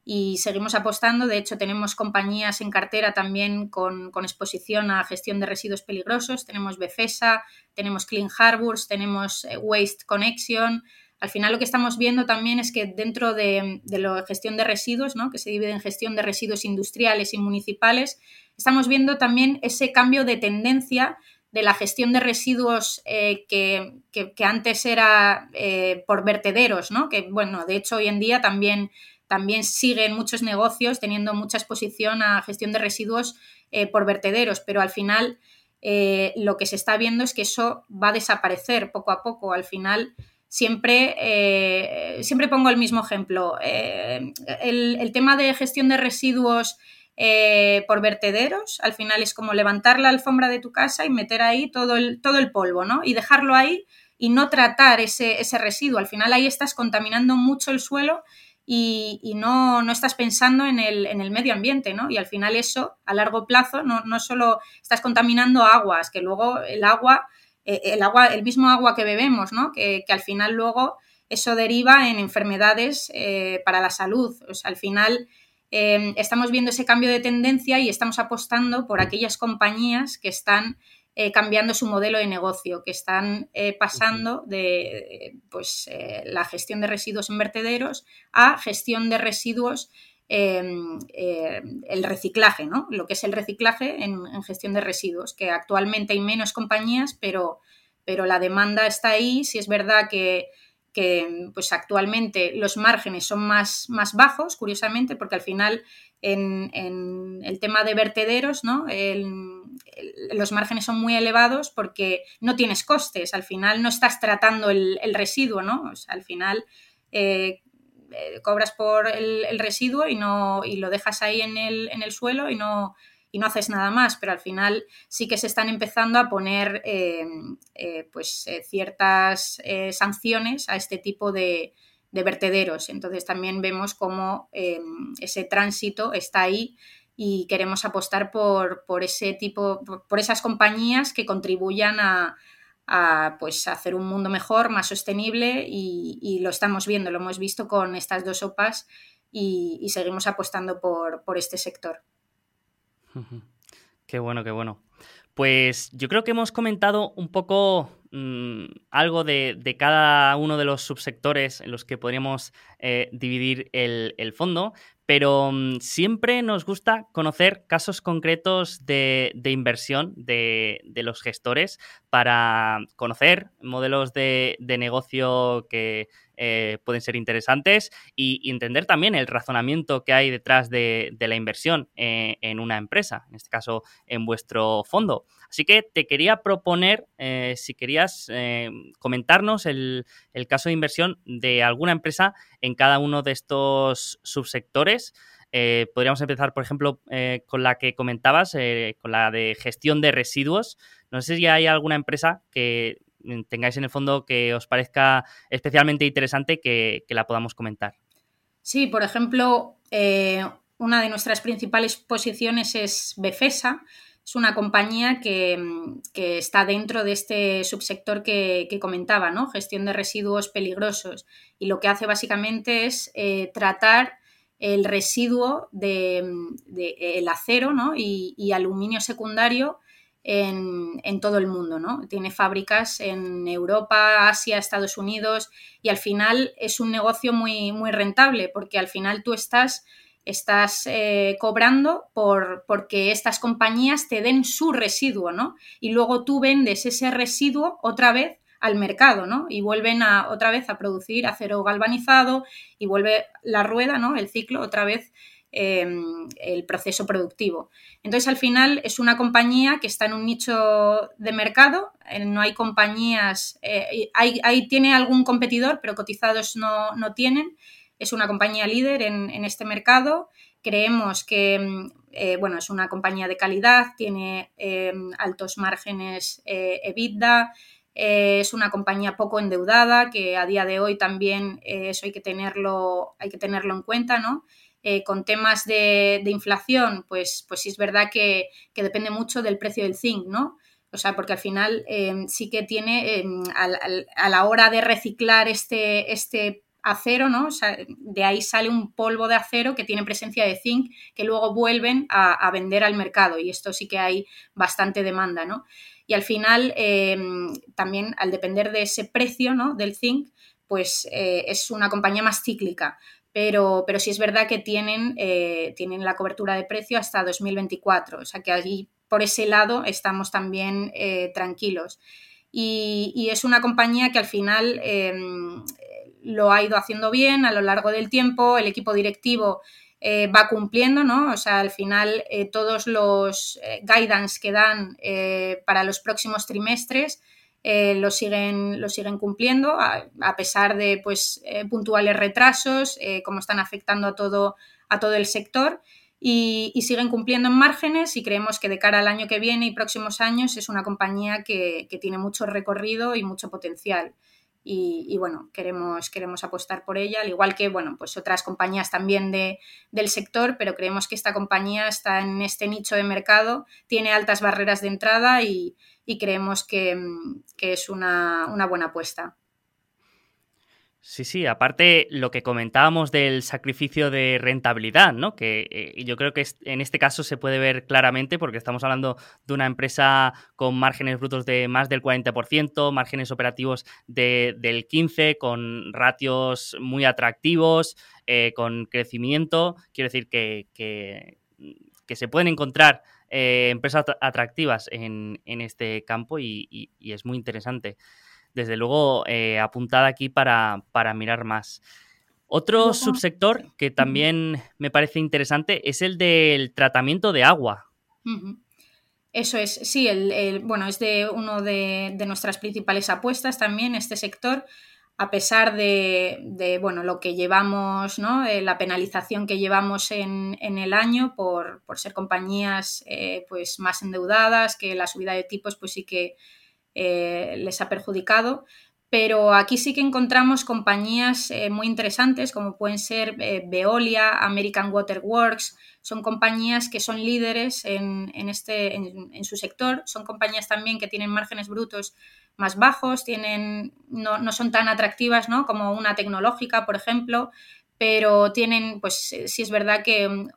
[SPEAKER 1] y seguimos apostando. De hecho, tenemos compañías en cartera también con, exposición a gestión de residuos peligrosos. Tenemos Befesa, tenemos Clean Harbors, tenemos eh, Waste Connection. Al final lo que estamos viendo también es que dentro de, la gestión de residuos, que se divide en gestión de residuos industriales y municipales, estamos viendo también ese cambio de tendencia de la gestión de residuos eh, que, antes era eh, por vertederos, ¿no? que bueno, de hecho hoy en día también también siguen muchos negocios teniendo mucha exposición a gestión de residuos eh, por vertederos, pero al final eh, lo que se está viendo es que eso va a desaparecer poco a poco. Al final siempre, eh, siempre pongo el mismo ejemplo. El, tema de gestión de residuos por vertederos, al final es como levantar la alfombra de tu casa y meter ahí todo el, todo el polvo, ¿no? Y dejarlo ahí y no tratar ese, ese residuo. Al final ahí estás contaminando mucho el suelo y, no, no, estás pensando en el, en el, medio ambiente, ¿no? Y al final eso, a largo plazo, no, no solo estás contaminando aguas, que luego el agua, eh, el agua, el mismo agua que bebemos, ¿no? Que, al final luego eso deriva en enfermedades eh, para la salud. O sea, al final eh, estamos viendo ese cambio de tendencia y estamos apostando por aquellas compañías que están eh, cambiando su modelo de negocio, que están eh, pasando de pues, eh, la gestión de residuos en vertederos a gestión de residuos, em, el reciclaje, ¿no? Lo que es el reciclaje en, gestión de residuos, que actualmente hay menos compañías, pero, pero la demanda está ahí, si es verdad que, pues actualmente los márgenes son más, más bajos, curiosamente, porque al final en, el tema de vertederos, ¿no? los márgenes son muy elevados porque no tienes costes, al final no estás tratando el, residuo, ¿no? al final eh, eh, cobras por el, residuo y, no, y lo dejas ahí en el, en el suelo y no, y no haces nada más, pero al final sí que se están empezando a poner eh, pues, ciertas sanciones a este tipo de, de vertederos. Entonces también vemos cómo em, ese tránsito está ahí y queremos apostar por, por ese tipo, por, esas compañías que contribuyan a, pues, hacer un mundo mejor, más sostenible y, lo estamos viendo, lo hemos visto con estas dos OPAs y, y seguimos apostando por, por este sector.
[SPEAKER 2] Qué bueno, qué bueno. Pues yo creo que hemos comentado un poco mm, algo de, cada uno de los subsectores en los que podríamos eh, dividir el, fondo, pero mm, siempre nos gusta conocer casos concretos de, inversión de, los gestores para conocer modelos de, negocio que eh, pueden ser interesantes y, entender también el razonamiento que hay detrás de, la inversión eh, en una empresa, en este caso en vuestro fondo. Así que te quería proponer, eh, si querías comentarnos el, caso de inversión de alguna empresa en cada uno de estos subsectores. podríamos empezar, por ejemplo, con la que comentabas, con la de gestión de residuos. No sé si hay alguna empresa que tengáis en el fondo que os parezca especialmente interesante que, la podamos comentar.
[SPEAKER 1] Sí, por ejemplo, eh, una de nuestras principales posiciones es Befesa. Es una compañía que, está dentro de este subsector que, comentaba, ¿no? Gestión de residuos peligrosos. Y lo que hace básicamente es eh, tratar el residuo del de, el acero y, y, aluminio secundario en, todo el mundo, ¿no? Tiene fábricas en Europa, Asia, Estados Unidos y al final es un negocio muy, muy rentable porque al final tú estás, estás eh, cobrando por, porque estas compañías te den su residuo, ¿no? Y luego tú vendes ese residuo otra vez al mercado, ¿no? Y vuelven a, otra vez a producir acero galvanizado y vuelve la rueda, ¿no? El ciclo otra vez Em, el proceso productivo. Entonces, al final, es una compañía que está en un nicho de mercado, eh, no hay compañías, eh, ahí tiene algún competidor, pero cotizados no, tienen. Es una compañía líder en, este mercado. Creemos que em, eh, bueno, es una compañía de calidad, tiene em, altos márgenes EBITDA, es una compañía poco endeudada, que a día de hoy también eso hay que tenerlo, hay que tenerlo en cuenta, ¿no? Eh, con temas de, inflación, pues, pues sí es verdad que, depende mucho del precio del zinc, ¿no? O sea, porque al final eh, sí que tiene, eh, a, la hora de reciclar este, este acero, ¿no? O sea, de ahí sale un polvo de acero que tiene presencia de zinc que luego vuelven a, vender al mercado y esto sí que hay bastante demanda, ¿no? Y al final, también al depender de ese precio, ¿no? Del zinc, pues es una compañía más cíclica pero, pero sí es verdad que tienen, eh, tienen la cobertura de precio hasta 2024, o sea que allí por ese lado estamos también eh, tranquilos. Y, es una compañía que al final em, lo ha ido haciendo bien a lo largo del tiempo, el equipo directivo eh, va cumpliendo, ¿no? O sea, al final todos los guidance que dan para los próximos trimestres eh, lo, siguen, lo siguen cumpliendo a, pesar de pues, eh, puntuales retrasos, eh, como están afectando a todo, a todo el sector. Y, siguen cumpliendo en márgenes y creemos que de cara al año que viene y próximos años es una compañía que, tiene mucho recorrido y mucho potencial. Y, bueno, queremos, queremos apostar por ella, al igual que bueno, pues otras compañías también de, del sector, pero creemos que esta compañía está en este nicho de mercado, tiene altas barreras de entrada y, y creemos que, mm, es una, buena apuesta.
[SPEAKER 2] Sí, sí, aparte lo que comentábamos del sacrificio de rentabilidad, ¿no? Que eh, yo creo que en este caso se puede ver claramente porque estamos hablando de una empresa con márgenes brutos de más del 40%, márgenes operativos del 15%, con ratios muy atractivos, eh, con crecimiento. Quiero decir que, que, se pueden encontrar empresas atractivas en, este campo y, es muy interesante. Desde luego, apuntada aquí para, para mirar más. Otro subsector que también me parece interesante es el del tratamiento de agua.
[SPEAKER 1] Eso es, sí, el, bueno, es de uno de, nuestras principales apuestas también, este sector, a pesar de, bueno, lo que llevamos, ¿no? Eh, la penalización que llevamos en, el año por, ser compañías eh, pues más endeudadas, que la subida de tipos pues sí que eh, les ha perjudicado. Pero aquí sí que encontramos compañías eh, muy interesantes como pueden ser eh, Veolia, American Water Works, son compañías que son líderes en, este, en, su sector, son compañías también que tienen márgenes brutos más bajos, tienen, no, no son tan atractivas ¿no? como una tecnológica, por ejemplo, pero tienen, pues eh, sí es verdad que un,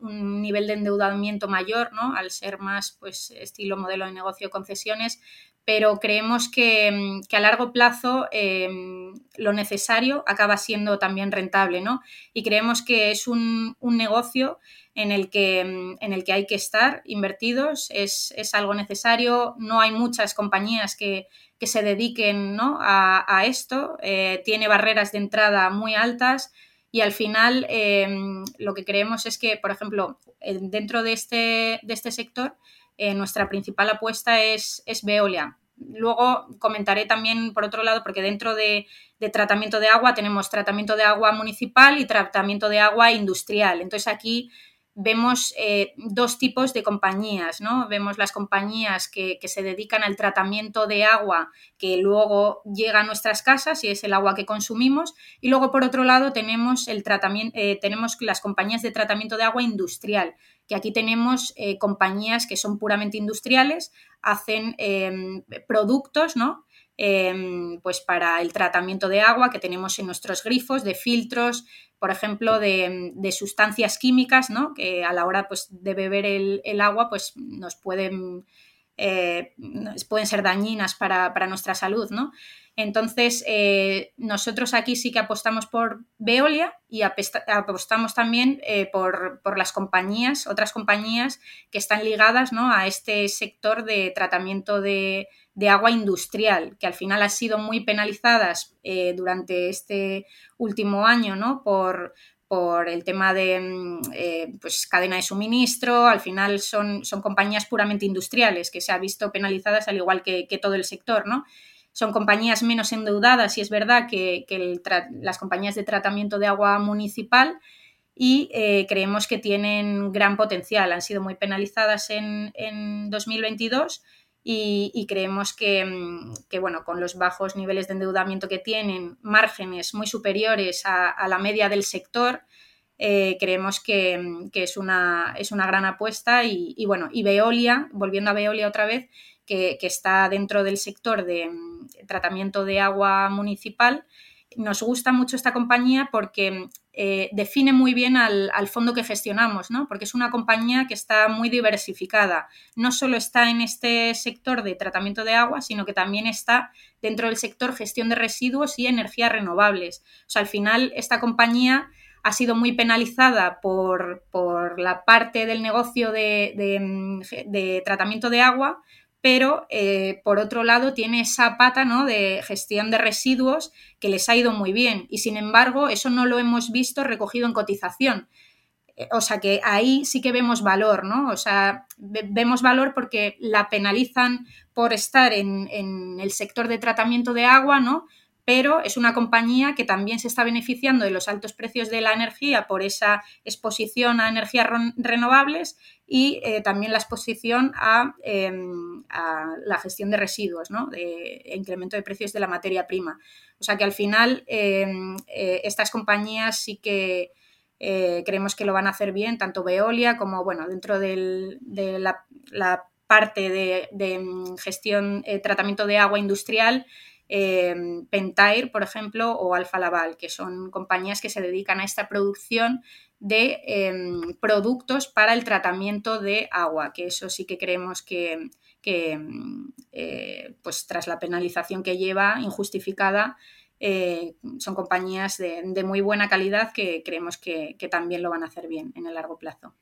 [SPEAKER 1] un, nivel de endeudamiento mayor, ¿no? Al ser más, pues, estilo modelo de negocio concesiones, pero creemos que, mm, a largo plazo em, lo necesario acaba siendo también rentable, ¿no? Y creemos que es un, negocio en el, que, mm, en el que hay que estar invertidos, es, algo necesario, no hay muchas compañías que, se dediquen a, esto, eh, tiene barreras de entrada muy altas y al final em, lo que creemos es que, por ejemplo, dentro de este, de este sector, eh, nuestra principal apuesta es, es Veolia. Luego comentaré también, por otro lado, porque dentro de, tratamiento de agua tenemos tratamiento de agua municipal y tratamiento de agua industrial. Entonces aquí vemos eh, dos tipos de compañías, ¿no? Vemos las compañías que, se dedican al tratamiento de agua que luego llega a nuestras casas y es el agua que consumimos. Y luego, por otro lado, tenemos, el tratamiento, eh, tenemos las compañías de tratamiento de agua industrial, que aquí tenemos eh, compañías que son puramente industriales, hacen em, productos, ¿no? Em, pues para el tratamiento de agua que tenemos en nuestros grifos, de filtros, por ejemplo, de, sustancias químicas, ¿no? Que a la hora pues, de beber el, agua, pues nos pueden, eh, pueden ser dañinas para, para, nuestra salud, ¿no? Entonces, eh, nosotros aquí sí que apostamos por Veolia y apostamos también eh, por, las compañías, otras compañías que están ligadas a este sector de tratamiento de, agua industrial, que al final han sido muy penalizadas durante este último año ¿no? por, el tema de mm, pues, cadena de suministro, al final son, son, compañías puramente industriales que se han visto penalizadas al igual que, todo el sector, ¿no? son compañías menos endeudadas y es verdad que, las compañías de tratamiento de agua municipal y eh, creemos que tienen gran potencial. Han sido muy penalizadas en, 2022 y, creemos mm, que, bueno, con los bajos niveles de endeudamiento que tienen, márgenes muy superiores a, la media del sector, eh, creemos que, mm, es, una, es, una, gran apuesta y, y, bueno, y Veolia, volviendo a Veolia otra vez, que, está dentro del sector de mm, tratamiento de agua municipal. Nos gusta mucho esta compañía porque eh, define muy bien al, fondo que gestionamos, ¿no? porque es una compañía que está muy diversificada. No solo está en este sector de tratamiento de agua, sino que también está dentro del sector gestión de residuos y energías renovables. O sea, al final esta compañía ha sido muy penalizada por, la parte del negocio de, de tratamiento de agua, pero eh, por otro lado tiene esa pata ¿no? de gestión de residuos que les ha ido muy bien y sin embargo eso no lo hemos visto recogido en cotización. Eh, o sea que ahí sí que vemos valor, ¿no? O sea, vemos valor porque la penalizan por estar en, en el sector de tratamiento de agua, ¿no? Pero es una compañía que también se está beneficiando de los altos precios de la energía por esa exposición a energías renovables y eh, también la exposición em, a, la gestión de residuos, ¿no? de incremento de precios de la materia prima. O sea que al final em, eh, estas compañías sí que eh, creemos que lo van a hacer bien, tanto Veolia como bueno, dentro de la, parte de, de gestión, tratamiento de agua industrial eh, Pentair, por ejemplo, o Alfa Laval, que son compañías que se dedican a esta producción de em, productos para el tratamiento de agua, que eso sí que creemos que, em, eh, pues tras la penalización que lleva injustificada, eh, son compañías de, muy buena calidad que creemos que, también lo van a hacer bien en el largo plazo.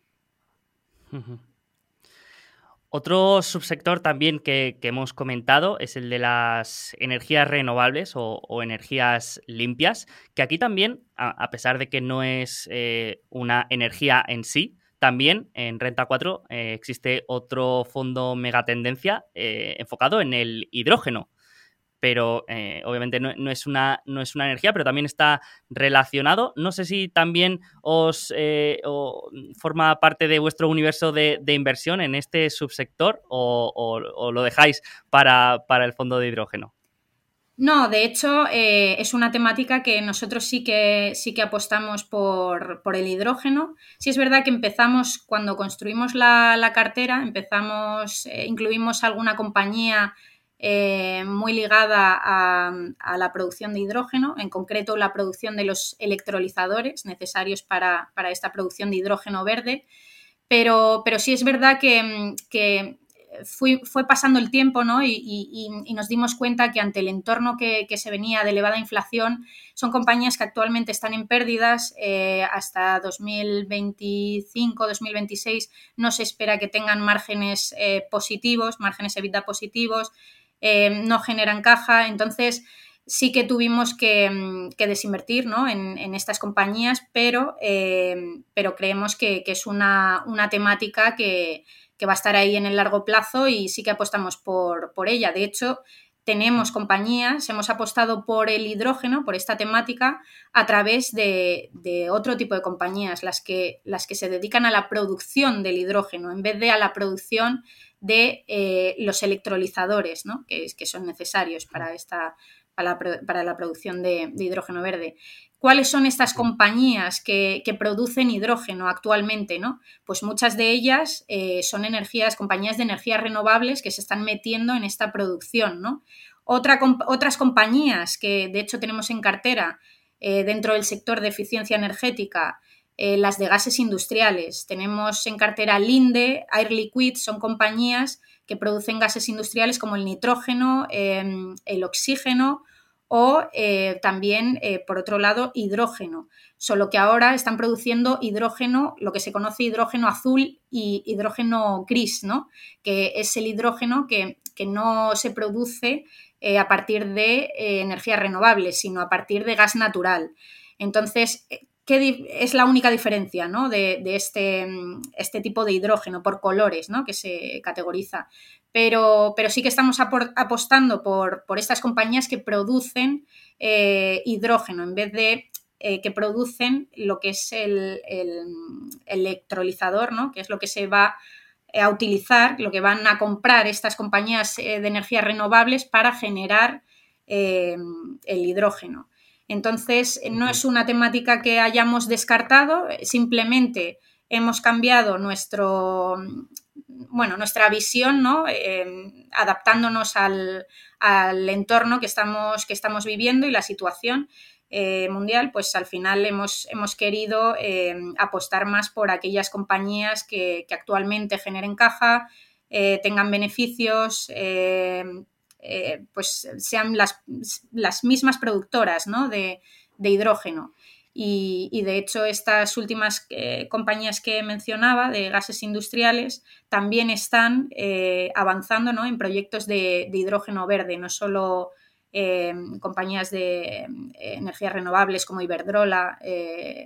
[SPEAKER 2] Otro subsector también que, hemos comentado es el de las energías renovables o, energías limpias, que aquí también, a, pesar de que no es eh, una energía en sí, también en Renta 4 eh, existe otro fondo megatendencia eh, enfocado en el hidrógeno pero eh, obviamente no, es una, no es una energía, pero también está relacionado. No sé si también os eh, forma parte de vuestro universo de, inversión en este subsector o, lo dejáis para, el fondo de hidrógeno.
[SPEAKER 1] No, de hecho, eh, es una temática que nosotros sí que, sí que apostamos por, el hidrógeno. Sí es verdad que empezamos, cuando construimos la, la cartera, empezamos, incluimos alguna compañía eh, muy ligada a, la producción de hidrógeno, en concreto la producción de los electrolizadores necesarios para, esta producción de hidrógeno verde. Pero, pero sí es verdad que, fue pasando el tiempo y, nos dimos cuenta que ante el entorno que, se venía de elevada inflación, son compañías que actualmente están en pérdidas. Eh, hasta 2025-2026 no se espera que tengan márgenes eh, positivos, márgenes EBITDA positivos. Eh, no generan caja, entonces sí que tuvimos que, mm, desinvertir en, estas compañías, pero, eh, pero creemos que, es una, temática que, va a estar ahí en el largo plazo y sí que apostamos por, ella. De hecho, tenemos compañías, hemos apostado por el hidrógeno, por esta temática, a través de, otro tipo de compañías, las que, las que se dedican a la producción del hidrógeno, en vez de a la producción de eh, los electrolizadores ¿no? que, que, son necesarios para, esta, para, la, producción de, hidrógeno verde. ¿Cuáles son estas compañías que, producen hidrógeno actualmente? ¿no? Pues muchas de ellas eh, son energías, compañías de energías renovables que se están metiendo en esta producción. ¿no? otras compañías que de hecho tenemos en cartera eh, dentro del sector de eficiencia energética eh, las de gases industriales. Tenemos en cartera Linde, Air Liquid, son compañías que producen gases industriales como el nitrógeno, em, el oxígeno o eh, también, eh, por otro lado, hidrógeno. Solo que ahora están produciendo hidrógeno, lo que se conoce hidrógeno azul y hidrógeno gris, ¿no? que es el hidrógeno que, que no se produce a partir de energías renovables, sino a partir de gas natural. Entonces, es la única diferencia ¿no? de, este, este, tipo de hidrógeno por colores ¿no? que se categoriza. Pero, sí que estamos apostando por, estas compañías que producen eh, hidrógeno en vez de eh, que producen lo que es el, electrolizador, ¿no? que es lo que se va a utilizar, lo que van a comprar estas compañías eh, de energías renovables para generar el hidrógeno. Entonces, no es una temática que hayamos descartado, simplemente hemos cambiado nuestro, bueno, nuestra visión, ¿no? Em, adaptándonos al, entorno que estamos, que estamos viviendo y la situación eh, mundial, pues al final hemos, hemos querido em, apostar más por aquellas compañías que, actualmente generen caja, eh, tengan beneficios, em, eh, pues sean las, mismas productoras de, hidrógeno. Y, de hecho estas últimas eh, compañías que mencionaba de gases industriales también están eh, avanzando en proyectos de, hidrógeno verde, no solo compañías de energías renovables como Iberdrola,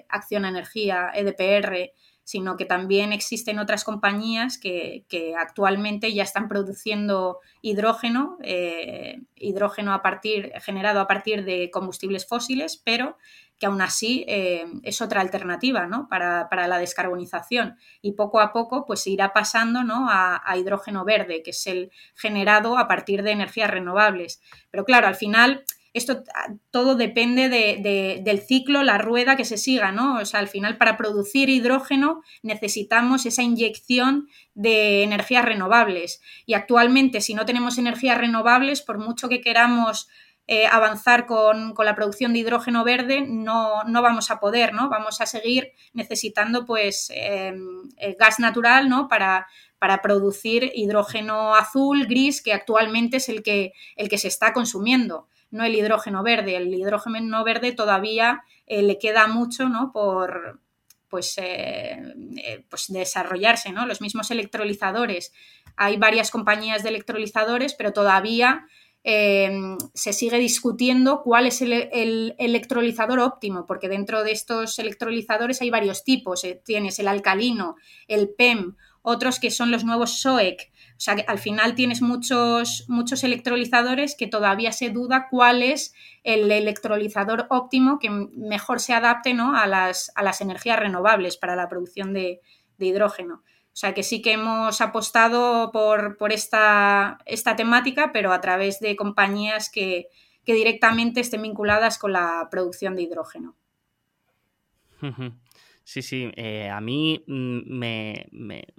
[SPEAKER 1] Acción Energía, EDPR, sino que también existen otras compañías que, actualmente ya están produciendo hidrógeno, eh, hidrógeno a partir, generado a partir de combustibles fósiles, pero que aún así eh, es otra alternativa para, la descarbonización. Y poco a poco pues, se irá pasando a, hidrógeno verde, que es el generado a partir de energías renovables. Pero claro, al final esto ah, todo depende del ciclo, la rueda que se siga, ¿no? O sea, al final para producir hidrógeno necesitamos esa inyección de energías renovables. Y actualmente, si no tenemos energías renovables, por mucho que queramos eh, avanzar con, la producción de hidrógeno verde, no, vamos a poder, ¿no? Vamos a seguir necesitando, pues, em, gas natural, ¿no? Para, para producir hidrógeno azul, gris, que actualmente es el que, el que se está consumiendo no el hidrógeno verde. El hidrógeno verde todavía eh, le queda mucho ¿no? por pues, eh, eh, pues desarrollarse. ¿no? Los mismos electrolizadores hay varias compañías de electrolizadores, pero todavía Em, se sigue discutiendo cuál es el, electrolizador óptimo, porque dentro de estos electrolizadores hay varios tipos. Tienes el alcalino, el PEM, otros que son los nuevos SOEC. O sea, que al final tienes muchos, muchos electrolizadores que todavía se duda cuál es el electrolizador óptimo que mejor se adapte ¿no? a, las, a, las, energías renovables para la producción de hidrógeno. O sea que sí que hemos apostado por, esta, esta, temática, pero a través de compañías que, directamente estén vinculadas con la producción de hidrógeno.
[SPEAKER 2] Sí, sí, eh, a mí mm, me,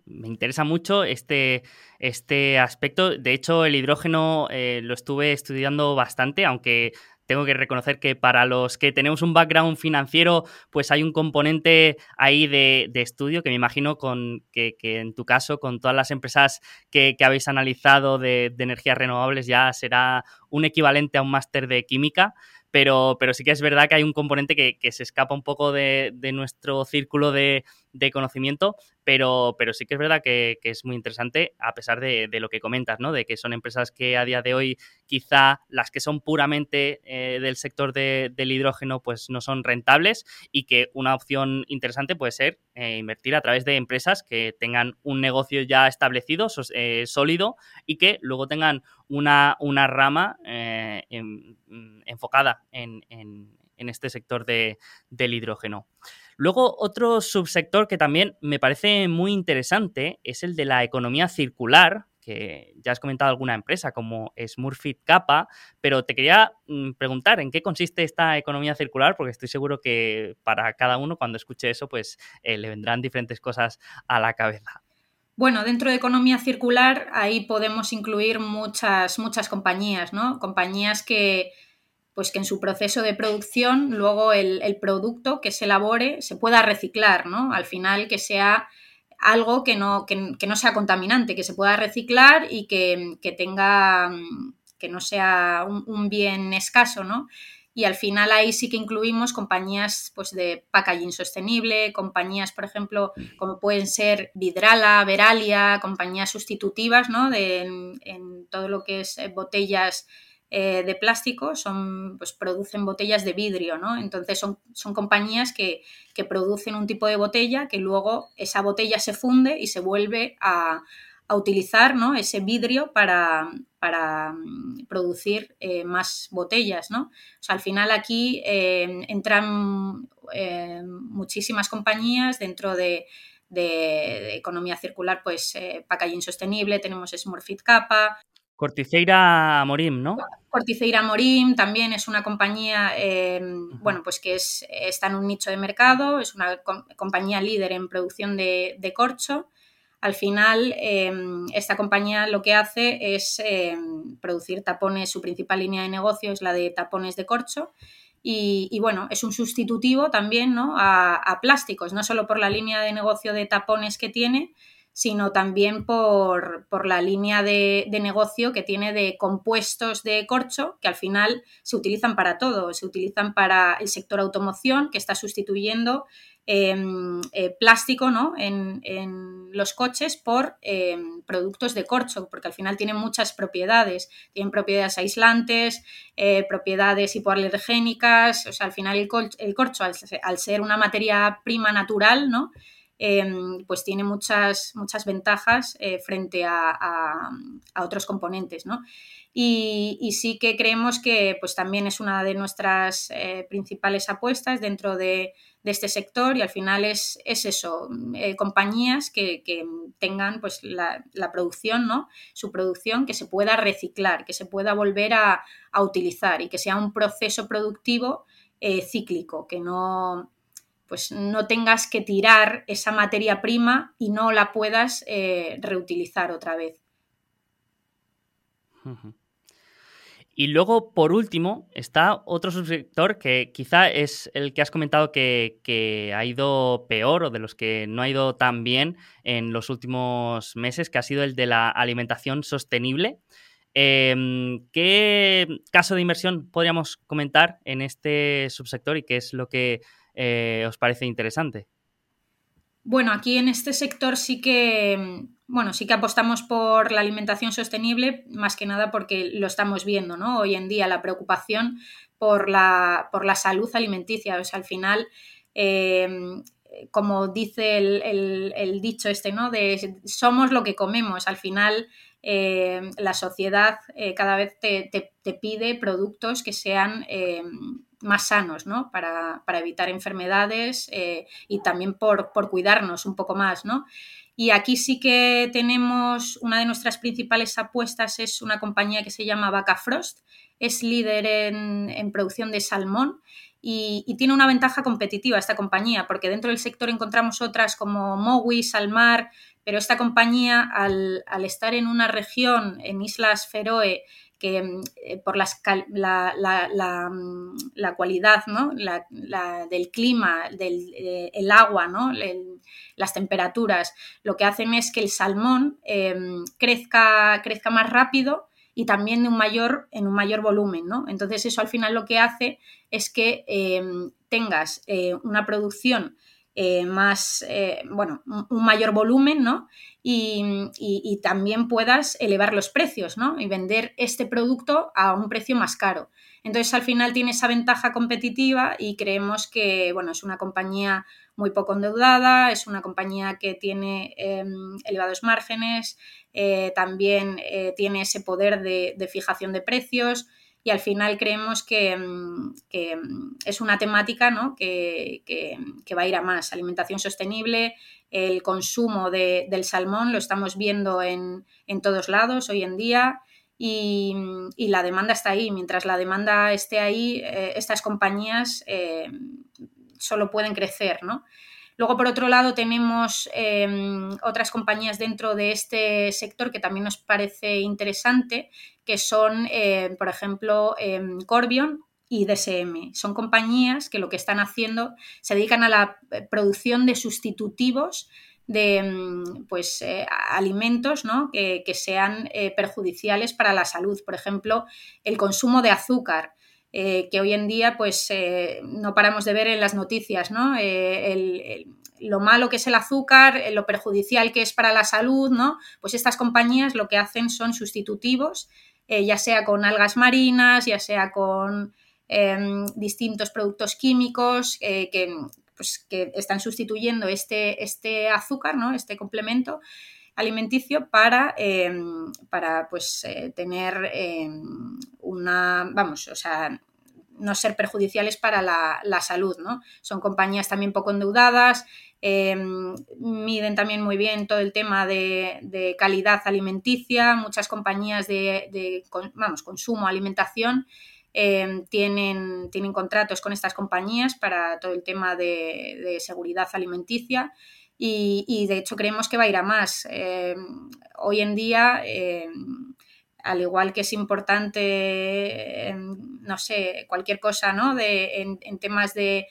[SPEAKER 2] interesa mucho este, este aspecto. De hecho, el hidrógeno eh, lo estuve estudiando bastante, aunque tengo que reconocer que para los que tenemos un background financiero, pues hay un componente ahí de, estudio que me imagino con, que, en tu caso, con todas las empresas que, habéis analizado de, energías renovables, ya será un equivalente a un máster de química. Pero, pero, sí que es verdad que hay un componente que, se escapa un poco de, nuestro círculo de, de conocimiento, pero, pero sí que es verdad que, es muy interesante a pesar de, lo que comentas, ¿no? De que son empresas que a día de hoy quizá las que son puramente eh, del sector del hidrógeno pues no son rentables y que una opción interesante puede ser eh, invertir a través de empresas que tengan un negocio ya establecido, eh, sólido y que luego tengan una, una rama enfocada en, este sector del hidrógeno. Luego, otro subsector que también me parece muy interesante es el de la economía circular, que ya has comentado alguna empresa como Smurfit Kappa, pero te quería mm, preguntar en qué consiste esta economía circular, porque estoy seguro que para cada uno cuando escuche eso, pues eh, le vendrán diferentes cosas a la cabeza.
[SPEAKER 1] Bueno, dentro de economía circular ahí podemos incluir muchas, muchas compañías, ¿no? Compañías que, pues que en su proceso de producción luego el, producto que se elabore se pueda reciclar, ¿no? Al final que sea algo que no, no sea contaminante, que se pueda reciclar y que, tenga, que no sea un, bien escaso, ¿no? Y al final ahí sí que incluimos compañías pues, de packaging sostenible, compañías, por ejemplo, como pueden ser Vidrala, Veralia, compañías sustitutivas, ¿no? De, en todo lo que es botellas eh, de plástico son, pues producen botellas de vidrio, ¿no? Entonces son, son compañías que, producen un tipo de botella que luego esa botella se funde y se vuelve a, utilizar ¿no? ese vidrio para, para mm, producir eh, más botellas, ¿no? O sea, al final aquí eh, entran muchísimas compañías dentro de, economía circular, pues Packaging Sostenible, tenemos Smurfit Kappa,
[SPEAKER 2] Corticeira Morim, ¿no?
[SPEAKER 1] Corticeira Morim también es una compañía, em, bueno, pues que es, está en un nicho de mercado, es una compañía líder en producción de, corcho. Al final, em, esta compañía lo que hace es em, producir tapones, su principal línea de negocio es la de tapones de corcho. Y, bueno, es un sustitutivo también ¿no? a, a plásticos, no solo por la línea de negocio de tapones que tiene, sino también por, la línea de, negocio que tiene de compuestos de corcho, que al final se utilizan para todo. Se utilizan para el sector automoción, que está sustituyendo em, eh, plástico ¿no? en, los coches por em, productos de corcho, porque al final tienen muchas propiedades. Tienen propiedades aislantes, eh, propiedades hipoalergénicas. O sea, al final el, corcho, al, al, ser una materia prima natural, ¿no? Em, pues tiene muchas, muchas ventajas eh, frente a, otros componentes, ¿no? Y, sí que creemos que pues también es una de nuestras eh, principales apuestas dentro de, este sector y al final es, eso, eh, compañías que, tengan pues la, producción, ¿no? Su producción que se pueda reciclar, que se pueda volver a, a utilizar y que sea un proceso productivo cíclico, que no, pues no tengas que tirar esa materia prima y no la puedas eh, reutilizar otra vez.
[SPEAKER 2] Y luego, por último, está otro subsector que quizá es el que has comentado que, ha ido peor o de los que no ha ido tan bien en los últimos meses, que ha sido el de la alimentación sostenible. Em, ¿Qué caso de inversión podríamos comentar en este subsector y qué es lo que eh, os parece interesante?
[SPEAKER 1] Bueno, aquí en este sector sí que, bueno, sí que apostamos por la alimentación sostenible, más que nada porque lo estamos viendo, ¿no? Hoy en día la preocupación por la, por la salud alimenticia. O al final, eh, como dice el, dicho este, ¿no? De somos lo que comemos. Al final, eh, la sociedad cada vez te, pide productos que sean más sanos, ¿no? Para, evitar enfermedades y también por, por, cuidarnos un poco más, ¿no? Y aquí sí que tenemos una de nuestras principales apuestas, es una compañía que se llama Vaca Frost, es líder en, producción de salmón y, tiene una ventaja competitiva esta compañía, porque dentro del sector encontramos otras como Mowi, Salmar, pero esta compañía al, al estar en una región, en Islas Feroe, que eh, por las, la, la, mm, la, cualidad ¿no? del clima, del eh, el agua, ¿no? las temperaturas, lo que hacen es que el salmón em, crezca, crezca más rápido y también de un mayor, en un mayor volumen. ¿no? Entonces eso al final lo que hace es que em, tengas eh, una producción más, bueno, un mayor volumen, ¿no? y, también puedas elevar los precios ¿no? y vender este producto a un precio más caro. Entonces al final tiene esa ventaja competitiva y creemos que bueno, es una compañía muy poco endeudada, es una compañía que tiene em, elevados márgenes, eh, también eh, tiene ese poder de, fijación de precios y al final creemos que, em, em, es una temática ¿no? que, que, va a ir a más, alimentación sostenible, el consumo del salmón lo estamos viendo en, todos lados hoy en día y, la demanda está ahí. Mientras la demanda esté ahí, eh, estas compañías eh, solo pueden crecer, ¿no? Luego, por otro lado, tenemos em, otras compañías dentro de este sector que también nos parece interesante, que son, eh, por ejemplo, em, Corbion y DSM. Son compañías que lo que están haciendo se dedican a la eh, producción de sustitutivos de mm, pues, eh, alimentos ¿no? que, sean perjudiciales para la salud. Por ejemplo, el consumo de azúcar. que hoy en día pues no paramos de ver en las noticias, ¿no? lo malo que es el azúcar, lo perjudicial que es para la salud, ¿no? Pues estas compañías lo que hacen son sustitutivos, ya sea con algas marinas, ya sea con Em, distintos productos químicos eh, pues, que, están sustituyendo este, este azúcar, ¿no? este complemento alimenticio para, em, para pues, eh, tener em, una, vamos, o sea, no ser perjudiciales para la, salud, ¿no? Son compañías también poco endeudadas, miden también muy bien todo el tema de, calidad alimenticia, muchas compañías de, de, vamos, consumo, alimentación, Em, tienen, tienen contratos con estas compañías para todo el tema de, seguridad alimenticia y, de hecho creemos que va a ir a más. Em, hoy en día, em, al igual que es importante, no sé, cualquier cosa, ¿no? De, en, temas de,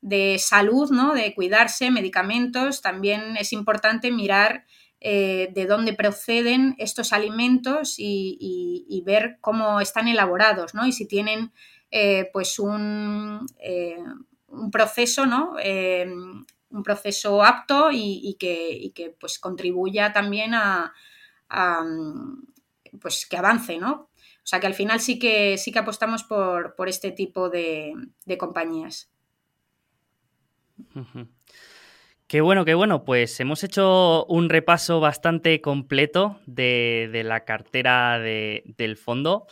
[SPEAKER 1] de salud, ¿no? De cuidarse, medicamentos, también es importante mirar eh, de dónde proceden estos alimentos y, ver cómo están elaborados, ¿no? Y si tienen eh, pues un, eh, un, proceso, ¿no? un proceso apto y, que, pues contribuya también a, pues que avance, ¿no? O sea que al final sí que sí que apostamos por, este tipo de, compañías.
[SPEAKER 2] Qué bueno, qué bueno. Pues hemos hecho un repaso bastante completo de, la cartera del fondo.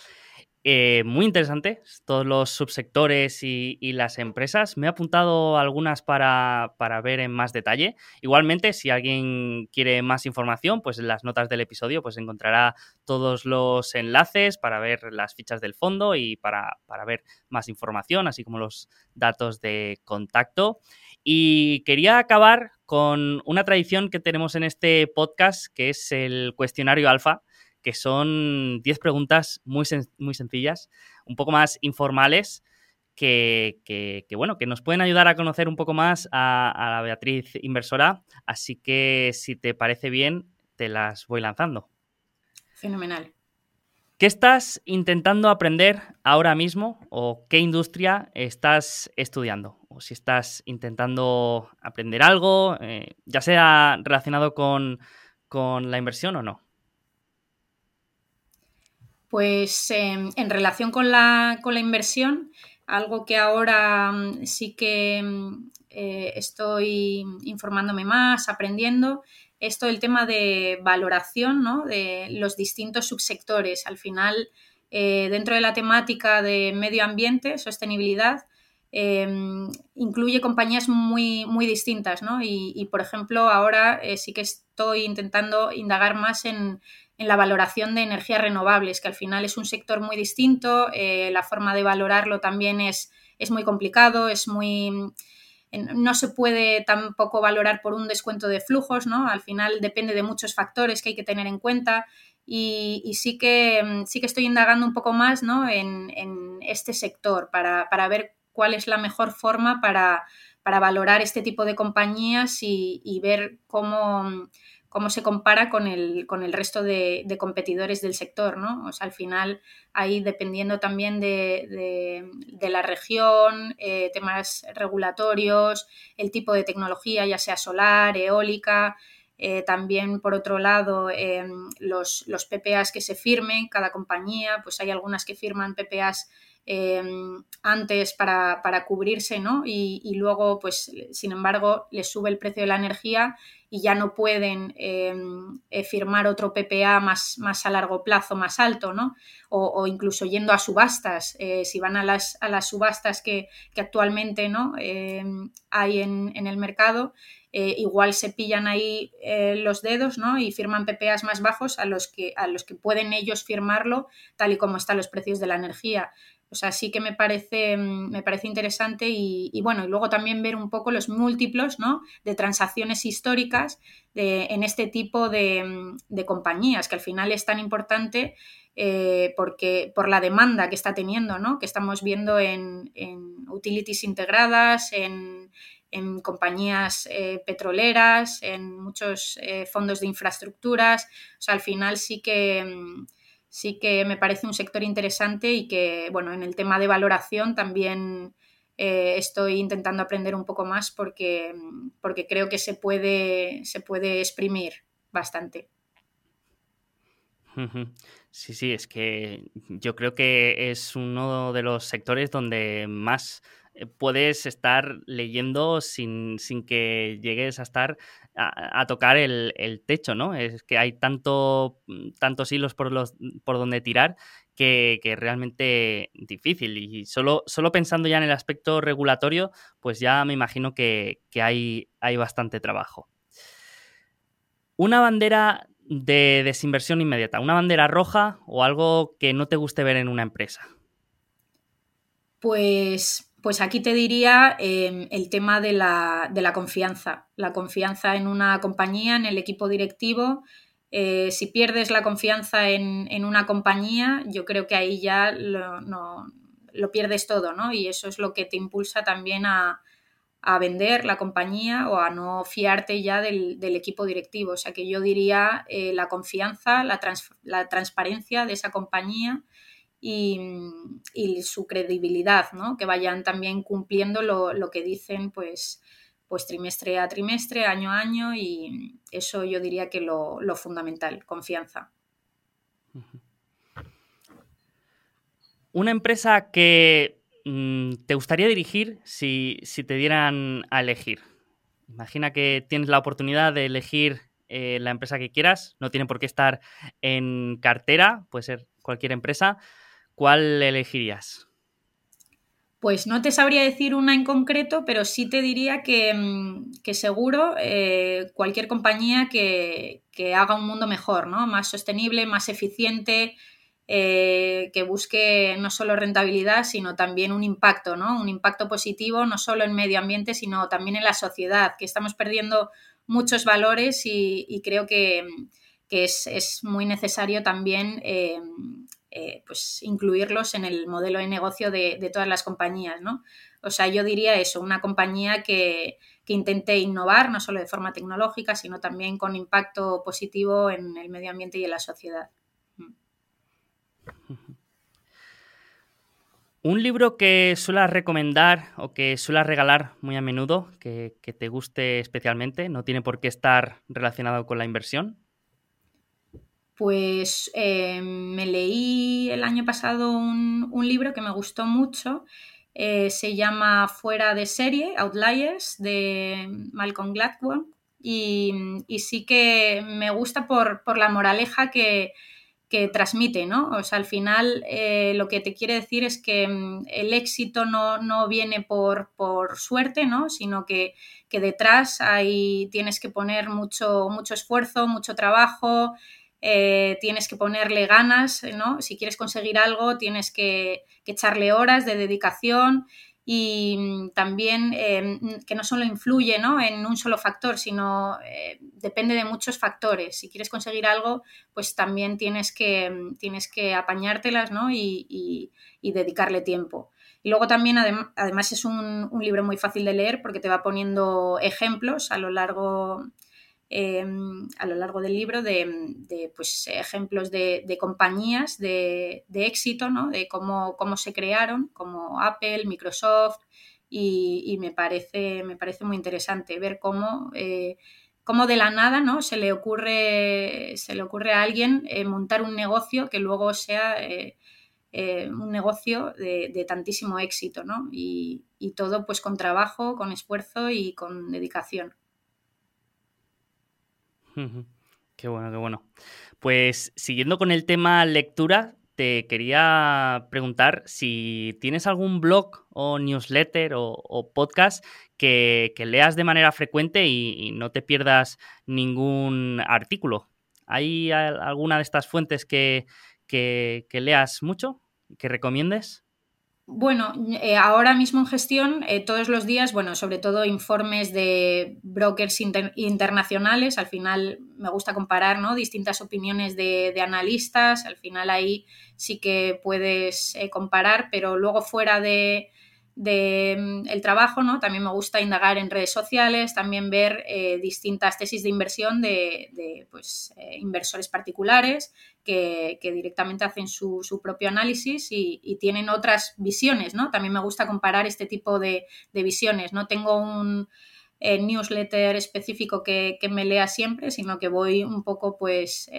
[SPEAKER 2] Eh, muy interesante, todos los subsectores y, las empresas. Me he apuntado algunas para, ver en más detalle. Igualmente, si alguien quiere más información, pues en las notas del episodio pues encontrará todos los enlaces para ver las fichas del fondo y para, para ver más información, así como los datos de contacto. Y quería acabar con una tradición que tenemos en este podcast, que es el cuestionario alfa, que son 10 preguntas muy, muy sencillas, un poco más informales, que, bueno, que nos pueden ayudar a conocer un poco más a, a la Beatriz inversora. Así que si te parece bien, te las voy lanzando.
[SPEAKER 1] Fenomenal.
[SPEAKER 2] ¿Qué estás intentando aprender ahora mismo o qué industria estás estudiando? O si estás intentando aprender algo, eh, ya sea relacionado con, con la inversión o no?
[SPEAKER 1] Pues em, en relación con la, inversión, algo que ahora mm, sí que mm, eh, estoy informándome más, aprendiendo, es todo el tema de valoración de los distintos subsectores. Al final, eh, dentro de la temática de medio ambiente, sostenibilidad, em, incluye compañías muy, muy distintas, y, por ejemplo, ahora eh, sí que estoy intentando indagar más en, en la valoración de energías renovables, que al final es un sector muy distinto, eh, la forma de valorarlo también es, es muy complicado, es muy no se puede tampoco valorar por un descuento de flujos, ¿no? Al final depende de muchos factores que hay que tener en cuenta y, sí, que, sí que estoy indagando un poco más ¿no? en, este sector para, ver cuál es la mejor forma para, para valorar este tipo de compañías y ver cómo, cómo se compara con el, con el resto de, competidores del sector, ¿no? O sea, al final, ahí dependiendo también de, la región, eh, temas regulatorios, el tipo de tecnología, ya sea solar, eólica, eh, también, por otro lado, em, los, los, PPAs que se firmen, cada compañía, pues hay algunas que firman PPAs em, antes para, cubrirse, ¿no? Y, y, luego, pues, sin embargo, les sube el precio de la energía y ya no pueden em, eh, firmar otro PPA más, más, a largo plazo, más alto, ¿no? O, incluso yendo a subastas, eh, si van a las, a las subastas que, actualmente ¿no? Em, hay en, en, el mercado, eh, igual se pillan ahí los dedos ¿no? y firman PPAs más bajos a los, que, a los que pueden ellos firmarlo tal y como están los precios de la energía. O sea, sí que me parece, mm, me parece interesante y, bueno, y luego también ver un poco los múltiplos ¿no? de transacciones históricas de, en este tipo de, mm, de, compañías, que al final es tan importante eh, porque, por la demanda que está teniendo, ¿no? que estamos viendo en, en utilities integradas, en, en compañías eh, petroleras, en muchos eh, fondos de infraestructuras. O sea, al final sí que mm, sí que me parece un sector interesante y que, bueno, en el tema de valoración también eh, estoy intentando aprender un poco más porque, porque creo que se puede, se puede exprimir bastante.
[SPEAKER 2] Sí, sí, es que yo creo que es uno de los sectores donde más puedes estar leyendo sin, que llegues a estar a, tocar el, techo, ¿no? Es que hay tanto, mm, tantos hilos por, los, por donde tirar que, es realmente difícil. Y solo, solo pensando ya en el aspecto regulatorio, pues ya me imagino que, hay, hay bastante trabajo. Una bandera de desinversión inmediata, una bandera roja o algo que no te guste ver en una empresa.
[SPEAKER 1] Pues pues aquí te diría em, el tema de la, confianza, la confianza en una compañía, en el equipo directivo. Eh, si pierdes la confianza en, una compañía, yo creo que ahí ya lo, lo, pierdes todo, ¿no? Y eso es lo que te impulsa también a, vender la compañía o a no fiarte ya del, equipo directivo. O sea que yo diría eh, la confianza, la, la transparencia de esa compañía y, su credibilidad, ¿no? que vayan también cumpliendo lo, que dicen pues, pues trimestre a trimestre, año a año y eso yo diría que lo, lo fundamental, confianza.
[SPEAKER 2] Una empresa que mm, te gustaría dirigir si, te dieran a elegir. Imagina que tienes la oportunidad de elegir eh, la empresa que quieras, no tiene por qué estar en cartera, puede ser cualquier empresa, ¿cuál elegirías?
[SPEAKER 1] Pues no te sabría decir una en concreto, pero sí te diría que, mm, seguro eh, cualquier compañía que, haga un mundo mejor, ¿no? Más sostenible, más eficiente, eh, que busque no solo rentabilidad, sino también un impacto, ¿no? Un impacto positivo, no solo en medio ambiente, sino también en la sociedad, que estamos perdiendo muchos valores y, creo que, es, muy necesario también eh, eh, pues incluirlos en el modelo de negocio de, todas las compañías, ¿no? O sea, yo diría eso, una compañía que, intente innovar, no solo de forma tecnológica, sino también con impacto positivo en el medio ambiente y en la sociedad. Mm.
[SPEAKER 2] Un libro que suelas recomendar o que suelas regalar muy a menudo, que, te guste especialmente, no tiene por qué estar relacionado con la inversión.
[SPEAKER 1] Pues eh, me leí el año pasado un, libro que me gustó mucho. Eh, se llama Fuera de serie, Outliers, de Malcolm Gladwell. Y, sí que me gusta por, la moraleja que, transmite, ¿no? O sea, al final eh, lo que te quiere decir es que mm, el éxito no, viene por, por, suerte, ¿no? Sino que, que detrás hay, tienes que poner mucho, mucho esfuerzo, mucho trabajo, eh, tienes que ponerle ganas, ¿no? Si quieres conseguir algo, tienes que, echarle horas de dedicación y mm, también eh, que no solo influye en un solo factor, sino eh, depende de muchos factores. Si quieres conseguir algo, pues también tienes que, mm, tienes que apañártelas ¿no? y, dedicarle tiempo. Y luego también, además, es un, un, libro muy fácil de leer porque te va poniendo ejemplos a lo largo Em, a lo largo del libro de, pues, ejemplos de, compañías de, éxito, ¿no? de cómo, cómo, se crearon, como Apple, Microsoft, y, me, parece, me parece muy interesante ver cómo, eh, cómo de la nada ¿no? se, le ocurre, se le ocurre a alguien eh, montar un negocio que luego sea... Eh, un negocio de, tantísimo éxito, ¿no? Y, y, todo pues con trabajo, con esfuerzo y con dedicación.
[SPEAKER 2] Qué bueno, qué bueno. Pues siguiendo con el tema lectura, te quería preguntar si tienes algún blog o newsletter o, podcast que, leas de manera frecuente y, no te pierdas ningún artículo. ¿Hay alguna de estas fuentes que, que leas mucho, que recomiendes?
[SPEAKER 1] Bueno, eh, ahora mismo en gestión, eh, todos los días, bueno, sobre todo informes de brokers internacionales, al final me gusta comparar ¿no? distintas opiniones de, analistas, al final ahí sí que puedes eh, comparar, pero luego fuera de, de mm, el trabajo, ¿no? También me gusta indagar en redes sociales, también ver eh, distintas tesis de inversión de, pues, eh, inversores particulares que, directamente hacen su, propio análisis y, tienen otras visiones, ¿no? También me gusta comparar este tipo de, visiones. No tengo un eh, newsletter específico que, me lea siempre, sino que voy un poco pues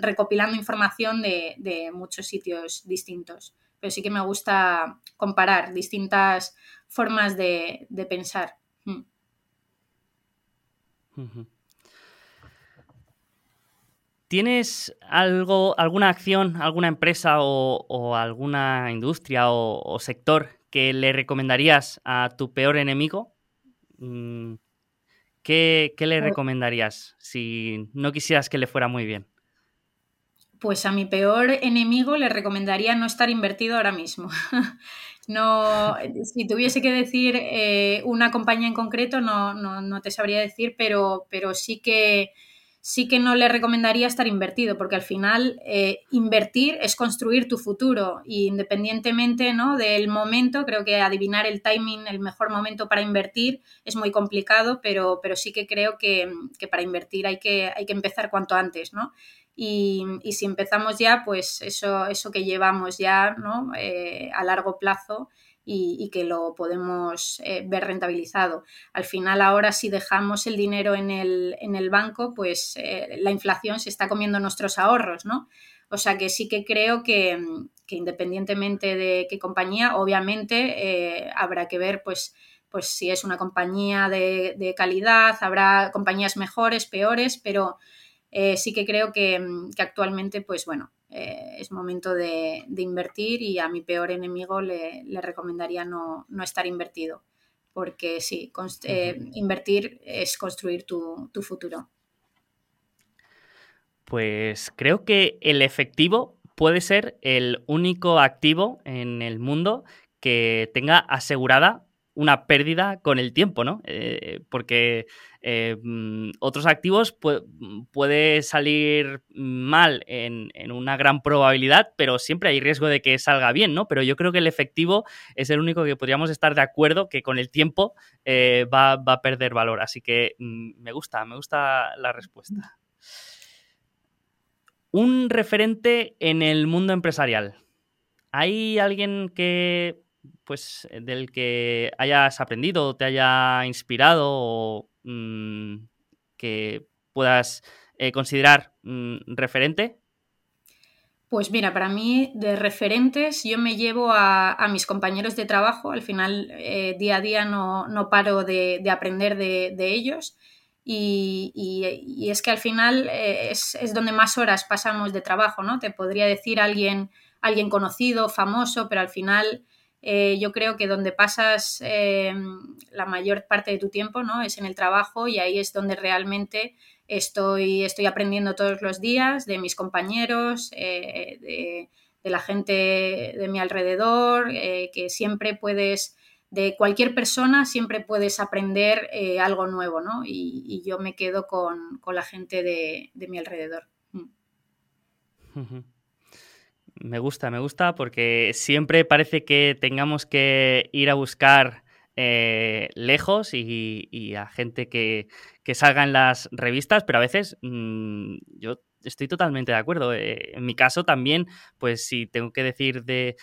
[SPEAKER 1] recopilando información de muchos sitios distintos pero sí que me gusta comparar distintas formas de, pensar. Mm.
[SPEAKER 2] ¿Tienes algo, alguna acción, alguna empresa o, alguna industria o, sector que le recomendarías a tu peor enemigo? Mm, ¿Qué, ¿Qué, le recomendarías si no quisieras que le fuera muy bien?
[SPEAKER 1] Pues a mi peor enemigo le recomendaría no estar invertido ahora mismo. no, si tuviese que decir eh, una compañía en concreto, no, no, te sabría decir, pero, pero sí que sí que no le recomendaría estar invertido, porque al final eh, invertir es construir tu futuro y independientemente ¿no? del momento, creo que adivinar el timing, el mejor momento para invertir es muy complicado, pero, pero sí que creo que, que para invertir hay que, hay que empezar cuanto antes, ¿no? Y, si empezamos ya, pues eso, eso que llevamos ya ¿no? Eh, a largo plazo y, que lo podemos eh, ver rentabilizado. Al final, ahora si dejamos el dinero en el, en el banco, pues eh, la inflación se está comiendo nuestros ahorros, ¿no? O sea que sí que creo que, que independientemente de qué compañía, obviamente habrá que ver pues pues si es una compañía de, de, calidad, habrá compañías mejores, peores, pero eh, sí que creo que, mm, actualmente, pues bueno, eh, es momento de, invertir y a mi peor enemigo le, recomendaría no, estar invertido, porque sí, eh, invertir es construir tu, tu futuro.
[SPEAKER 2] Pues creo que el efectivo puede ser el único activo en el mundo que tenga asegurada una pérdida con el tiempo, ¿no? Eh, porque eh, mm, otros activos puede salir mal en, una gran probabilidad, pero siempre hay riesgo de que salga bien, ¿no? Pero yo creo que el efectivo es el único que podríamos estar de acuerdo que con el tiempo eh, va, a perder valor. Así que mm, me gusta, me gusta la respuesta. Un referente en el mundo empresarial. ¿Hay alguien que pues eh, del que hayas aprendido, te haya inspirado o mm, que puedas eh, considerar mm, referente
[SPEAKER 1] Pues mira, para mí de referentes yo me llevo a, mis compañeros de trabajo, al final eh, día a día no, paro de, aprender de, ellos y, es que al final eh, es, donde más horas pasamos de trabajo, ¿no? Te podría decir alguien, alguien conocido, famoso, pero al final eh, yo creo que donde pasas la mayor parte de tu tiempo, ¿no? Es en el trabajo y ahí es donde realmente Estoy, estoy aprendiendo todos los días de mis compañeros, eh, de, la gente de mi alrededor, eh, que siempre puedes, de cualquier persona, siempre puedes aprender eh, algo nuevo, ¿no? Y, yo me quedo con, la gente de, mi alrededor.
[SPEAKER 2] Mm. Me gusta, me gusta porque siempre parece que tengamos que ir a buscar lejos y, a gente que, que salga en las revistas, pero a veces mm, yo estoy totalmente de acuerdo. Eh, en mi caso también, pues si tengo que decir de,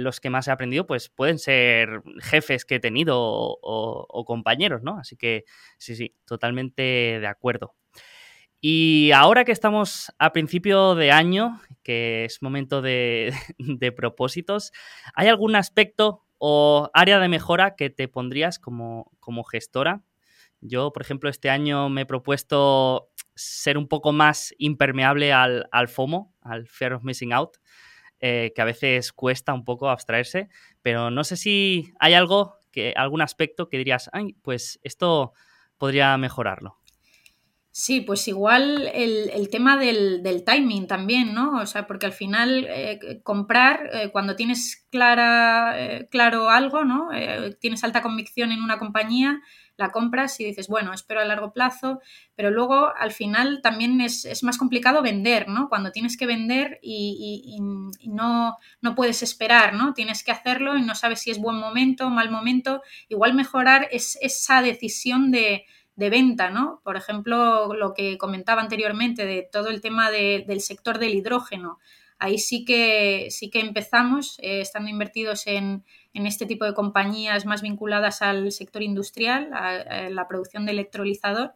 [SPEAKER 2] los que más he aprendido, pues pueden ser jefes que he tenido o, compañeros, ¿no? Así que sí, sí, totalmente de acuerdo. Y ahora que estamos a principio de año, que es momento de, propósitos, ¿hay algún aspecto o área de mejora que te pondrías como, como gestora yo, por ejemplo, este año me he propuesto ser un poco más impermeable al, FOMO, al Fear of Missing Out, eh, que a veces cuesta un poco abstraerse, pero no sé si hay algo, que, algún aspecto que dirías, Ay, pues esto podría mejorarlo.
[SPEAKER 1] Sí, pues igual el, tema del, timing también, ¿no? O sea, porque al final eh, comprar, eh, cuando tienes clara, claro algo, ¿no? tienes alta convicción en una compañía, la compras y dices, bueno, espero a largo plazo, pero luego al final también es, más complicado vender, ¿no? Cuando tienes que vender y, no, no, puedes esperar, ¿no? Tienes que hacerlo y no sabes si es buen momento mal momento. Igual mejorar es esa decisión de, venta, ¿no? Por ejemplo, lo que comentaba anteriormente de todo el tema del sector del hidrógeno. Ahí sí que, sí que empezamos, eh, estando invertidos en, en este tipo de compañías más vinculadas al sector industrial, a, la producción de electrolizador.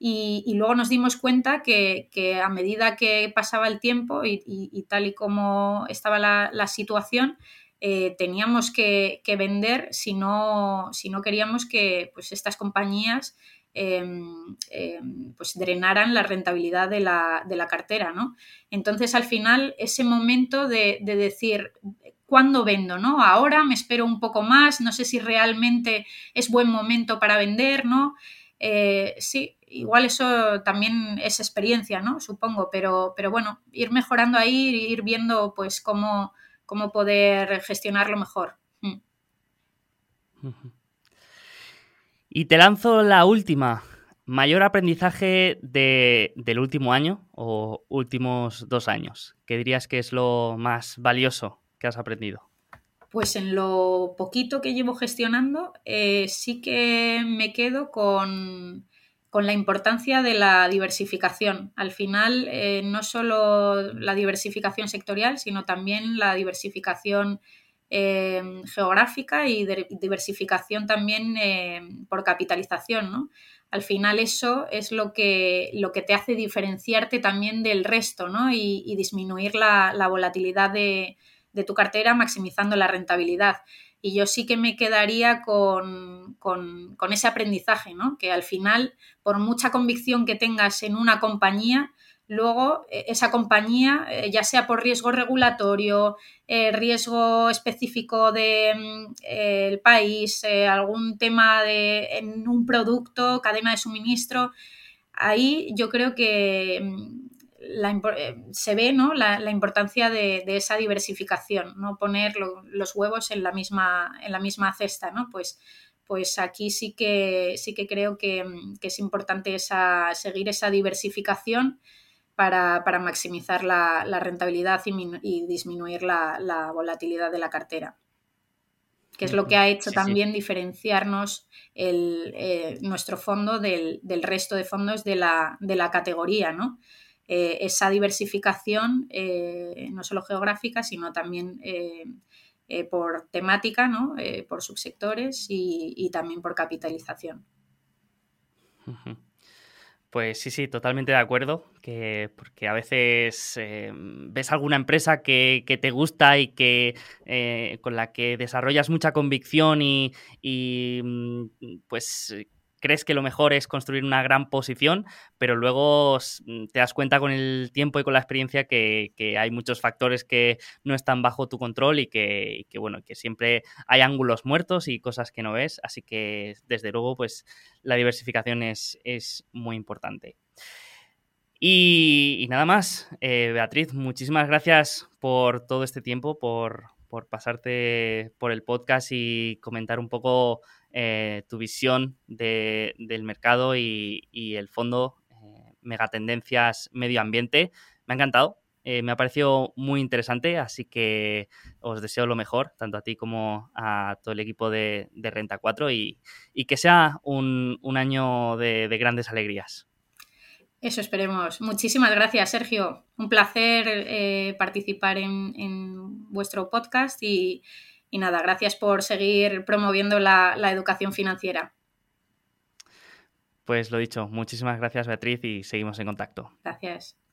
[SPEAKER 1] Y, luego nos dimos cuenta que, a medida que pasaba el tiempo y, tal y como estaba la, situación, eh, teníamos que, vender si no, si no queríamos que pues, estas compañías pues drenaran la rentabilidad de la, de la, cartera. ¿no? Entonces, al final, ese momento de, de decir, cuándo vendo, ¿no? Ahora me espero un poco más, no sé si realmente es buen momento para vender, ¿no? Eh, sí, igual eso también es experiencia, ¿no? Supongo, pero, pero bueno, ir mejorando ahí, ir viendo pues cómo, cómo poder gestionarlo mejor. Mm.
[SPEAKER 2] Y te lanzo la última. Mayor aprendizaje del último año o últimos dos años. ¿Qué dirías que es lo más valioso ¿Qué has aprendido?
[SPEAKER 1] Pues en lo poquito que llevo gestionando, eh, sí que me quedo con, la importancia de la diversificación. Al final, eh, no solo la diversificación sectorial, sino también la diversificación eh, geográfica y diversificación también por capitalización. Al final eso es lo que, lo que te hace diferenciarte también del resto ¿no? y, disminuir la volatilidad de, tu cartera maximizando la rentabilidad. Y yo sí que me quedaría con, ese aprendizaje, ¿no? que al final, por mucha convicción que tengas en una compañía, luego eh, esa compañía, eh, ya sea por riesgo regulatorio, eh, riesgo específico del de, mm, país, algún tema de, en un producto, cadena de suministro, ahí yo creo que mm, se ve ¿no? la, importancia de, esa diversificación, no poner los huevos en la misma, en la misma cesta, ¿no? Pues, pues aquí sí que, sí que creo que, es importante esa, seguir esa diversificación para, maximizar la, rentabilidad y, disminuir la, volatilidad de la cartera que es lo que ha hecho también diferenciarnos el, eh, nuestro fondo del, del, resto de fondos de la, de la categoría, ¿no? Eh, esa diversificación, eh, no solo geográfica, sino también por temática, ¿no? por subsectores y, también por capitalización.
[SPEAKER 2] Pues sí, sí, totalmente de acuerdo, que, porque a veces eh, ves alguna empresa que, te gusta y que eh, con la que desarrollas mucha convicción y, mm, pues crees que lo mejor es construir una gran posición, pero luego mm, te das cuenta con el tiempo y con la experiencia que, hay muchos factores que no están bajo tu control y que, bueno, que siempre hay ángulos muertos y cosas que no ves, así que desde luego pues la diversificación es, muy importante. Y, nada más, eh, Beatriz, muchísimas gracias por todo este tiempo, por, por pasarte por el podcast y comentar un poco eh, tu visión del mercado y, el fondo eh, Megatendencias Medio Ambiente. Me ha encantado, me ha parecido muy interesante, así que os deseo lo mejor, tanto a ti como a todo el equipo de, Renta 4 y, que sea un, año de, grandes alegrías.
[SPEAKER 1] Eso esperemos. Muchísimas gracias, Sergio. Un placer participar en vuestro podcast y, y nada, gracias por seguir promoviendo la, la educación financiera.
[SPEAKER 2] Pues lo dicho, muchísimas gracias Beatriz y seguimos en contacto.
[SPEAKER 1] Gracias.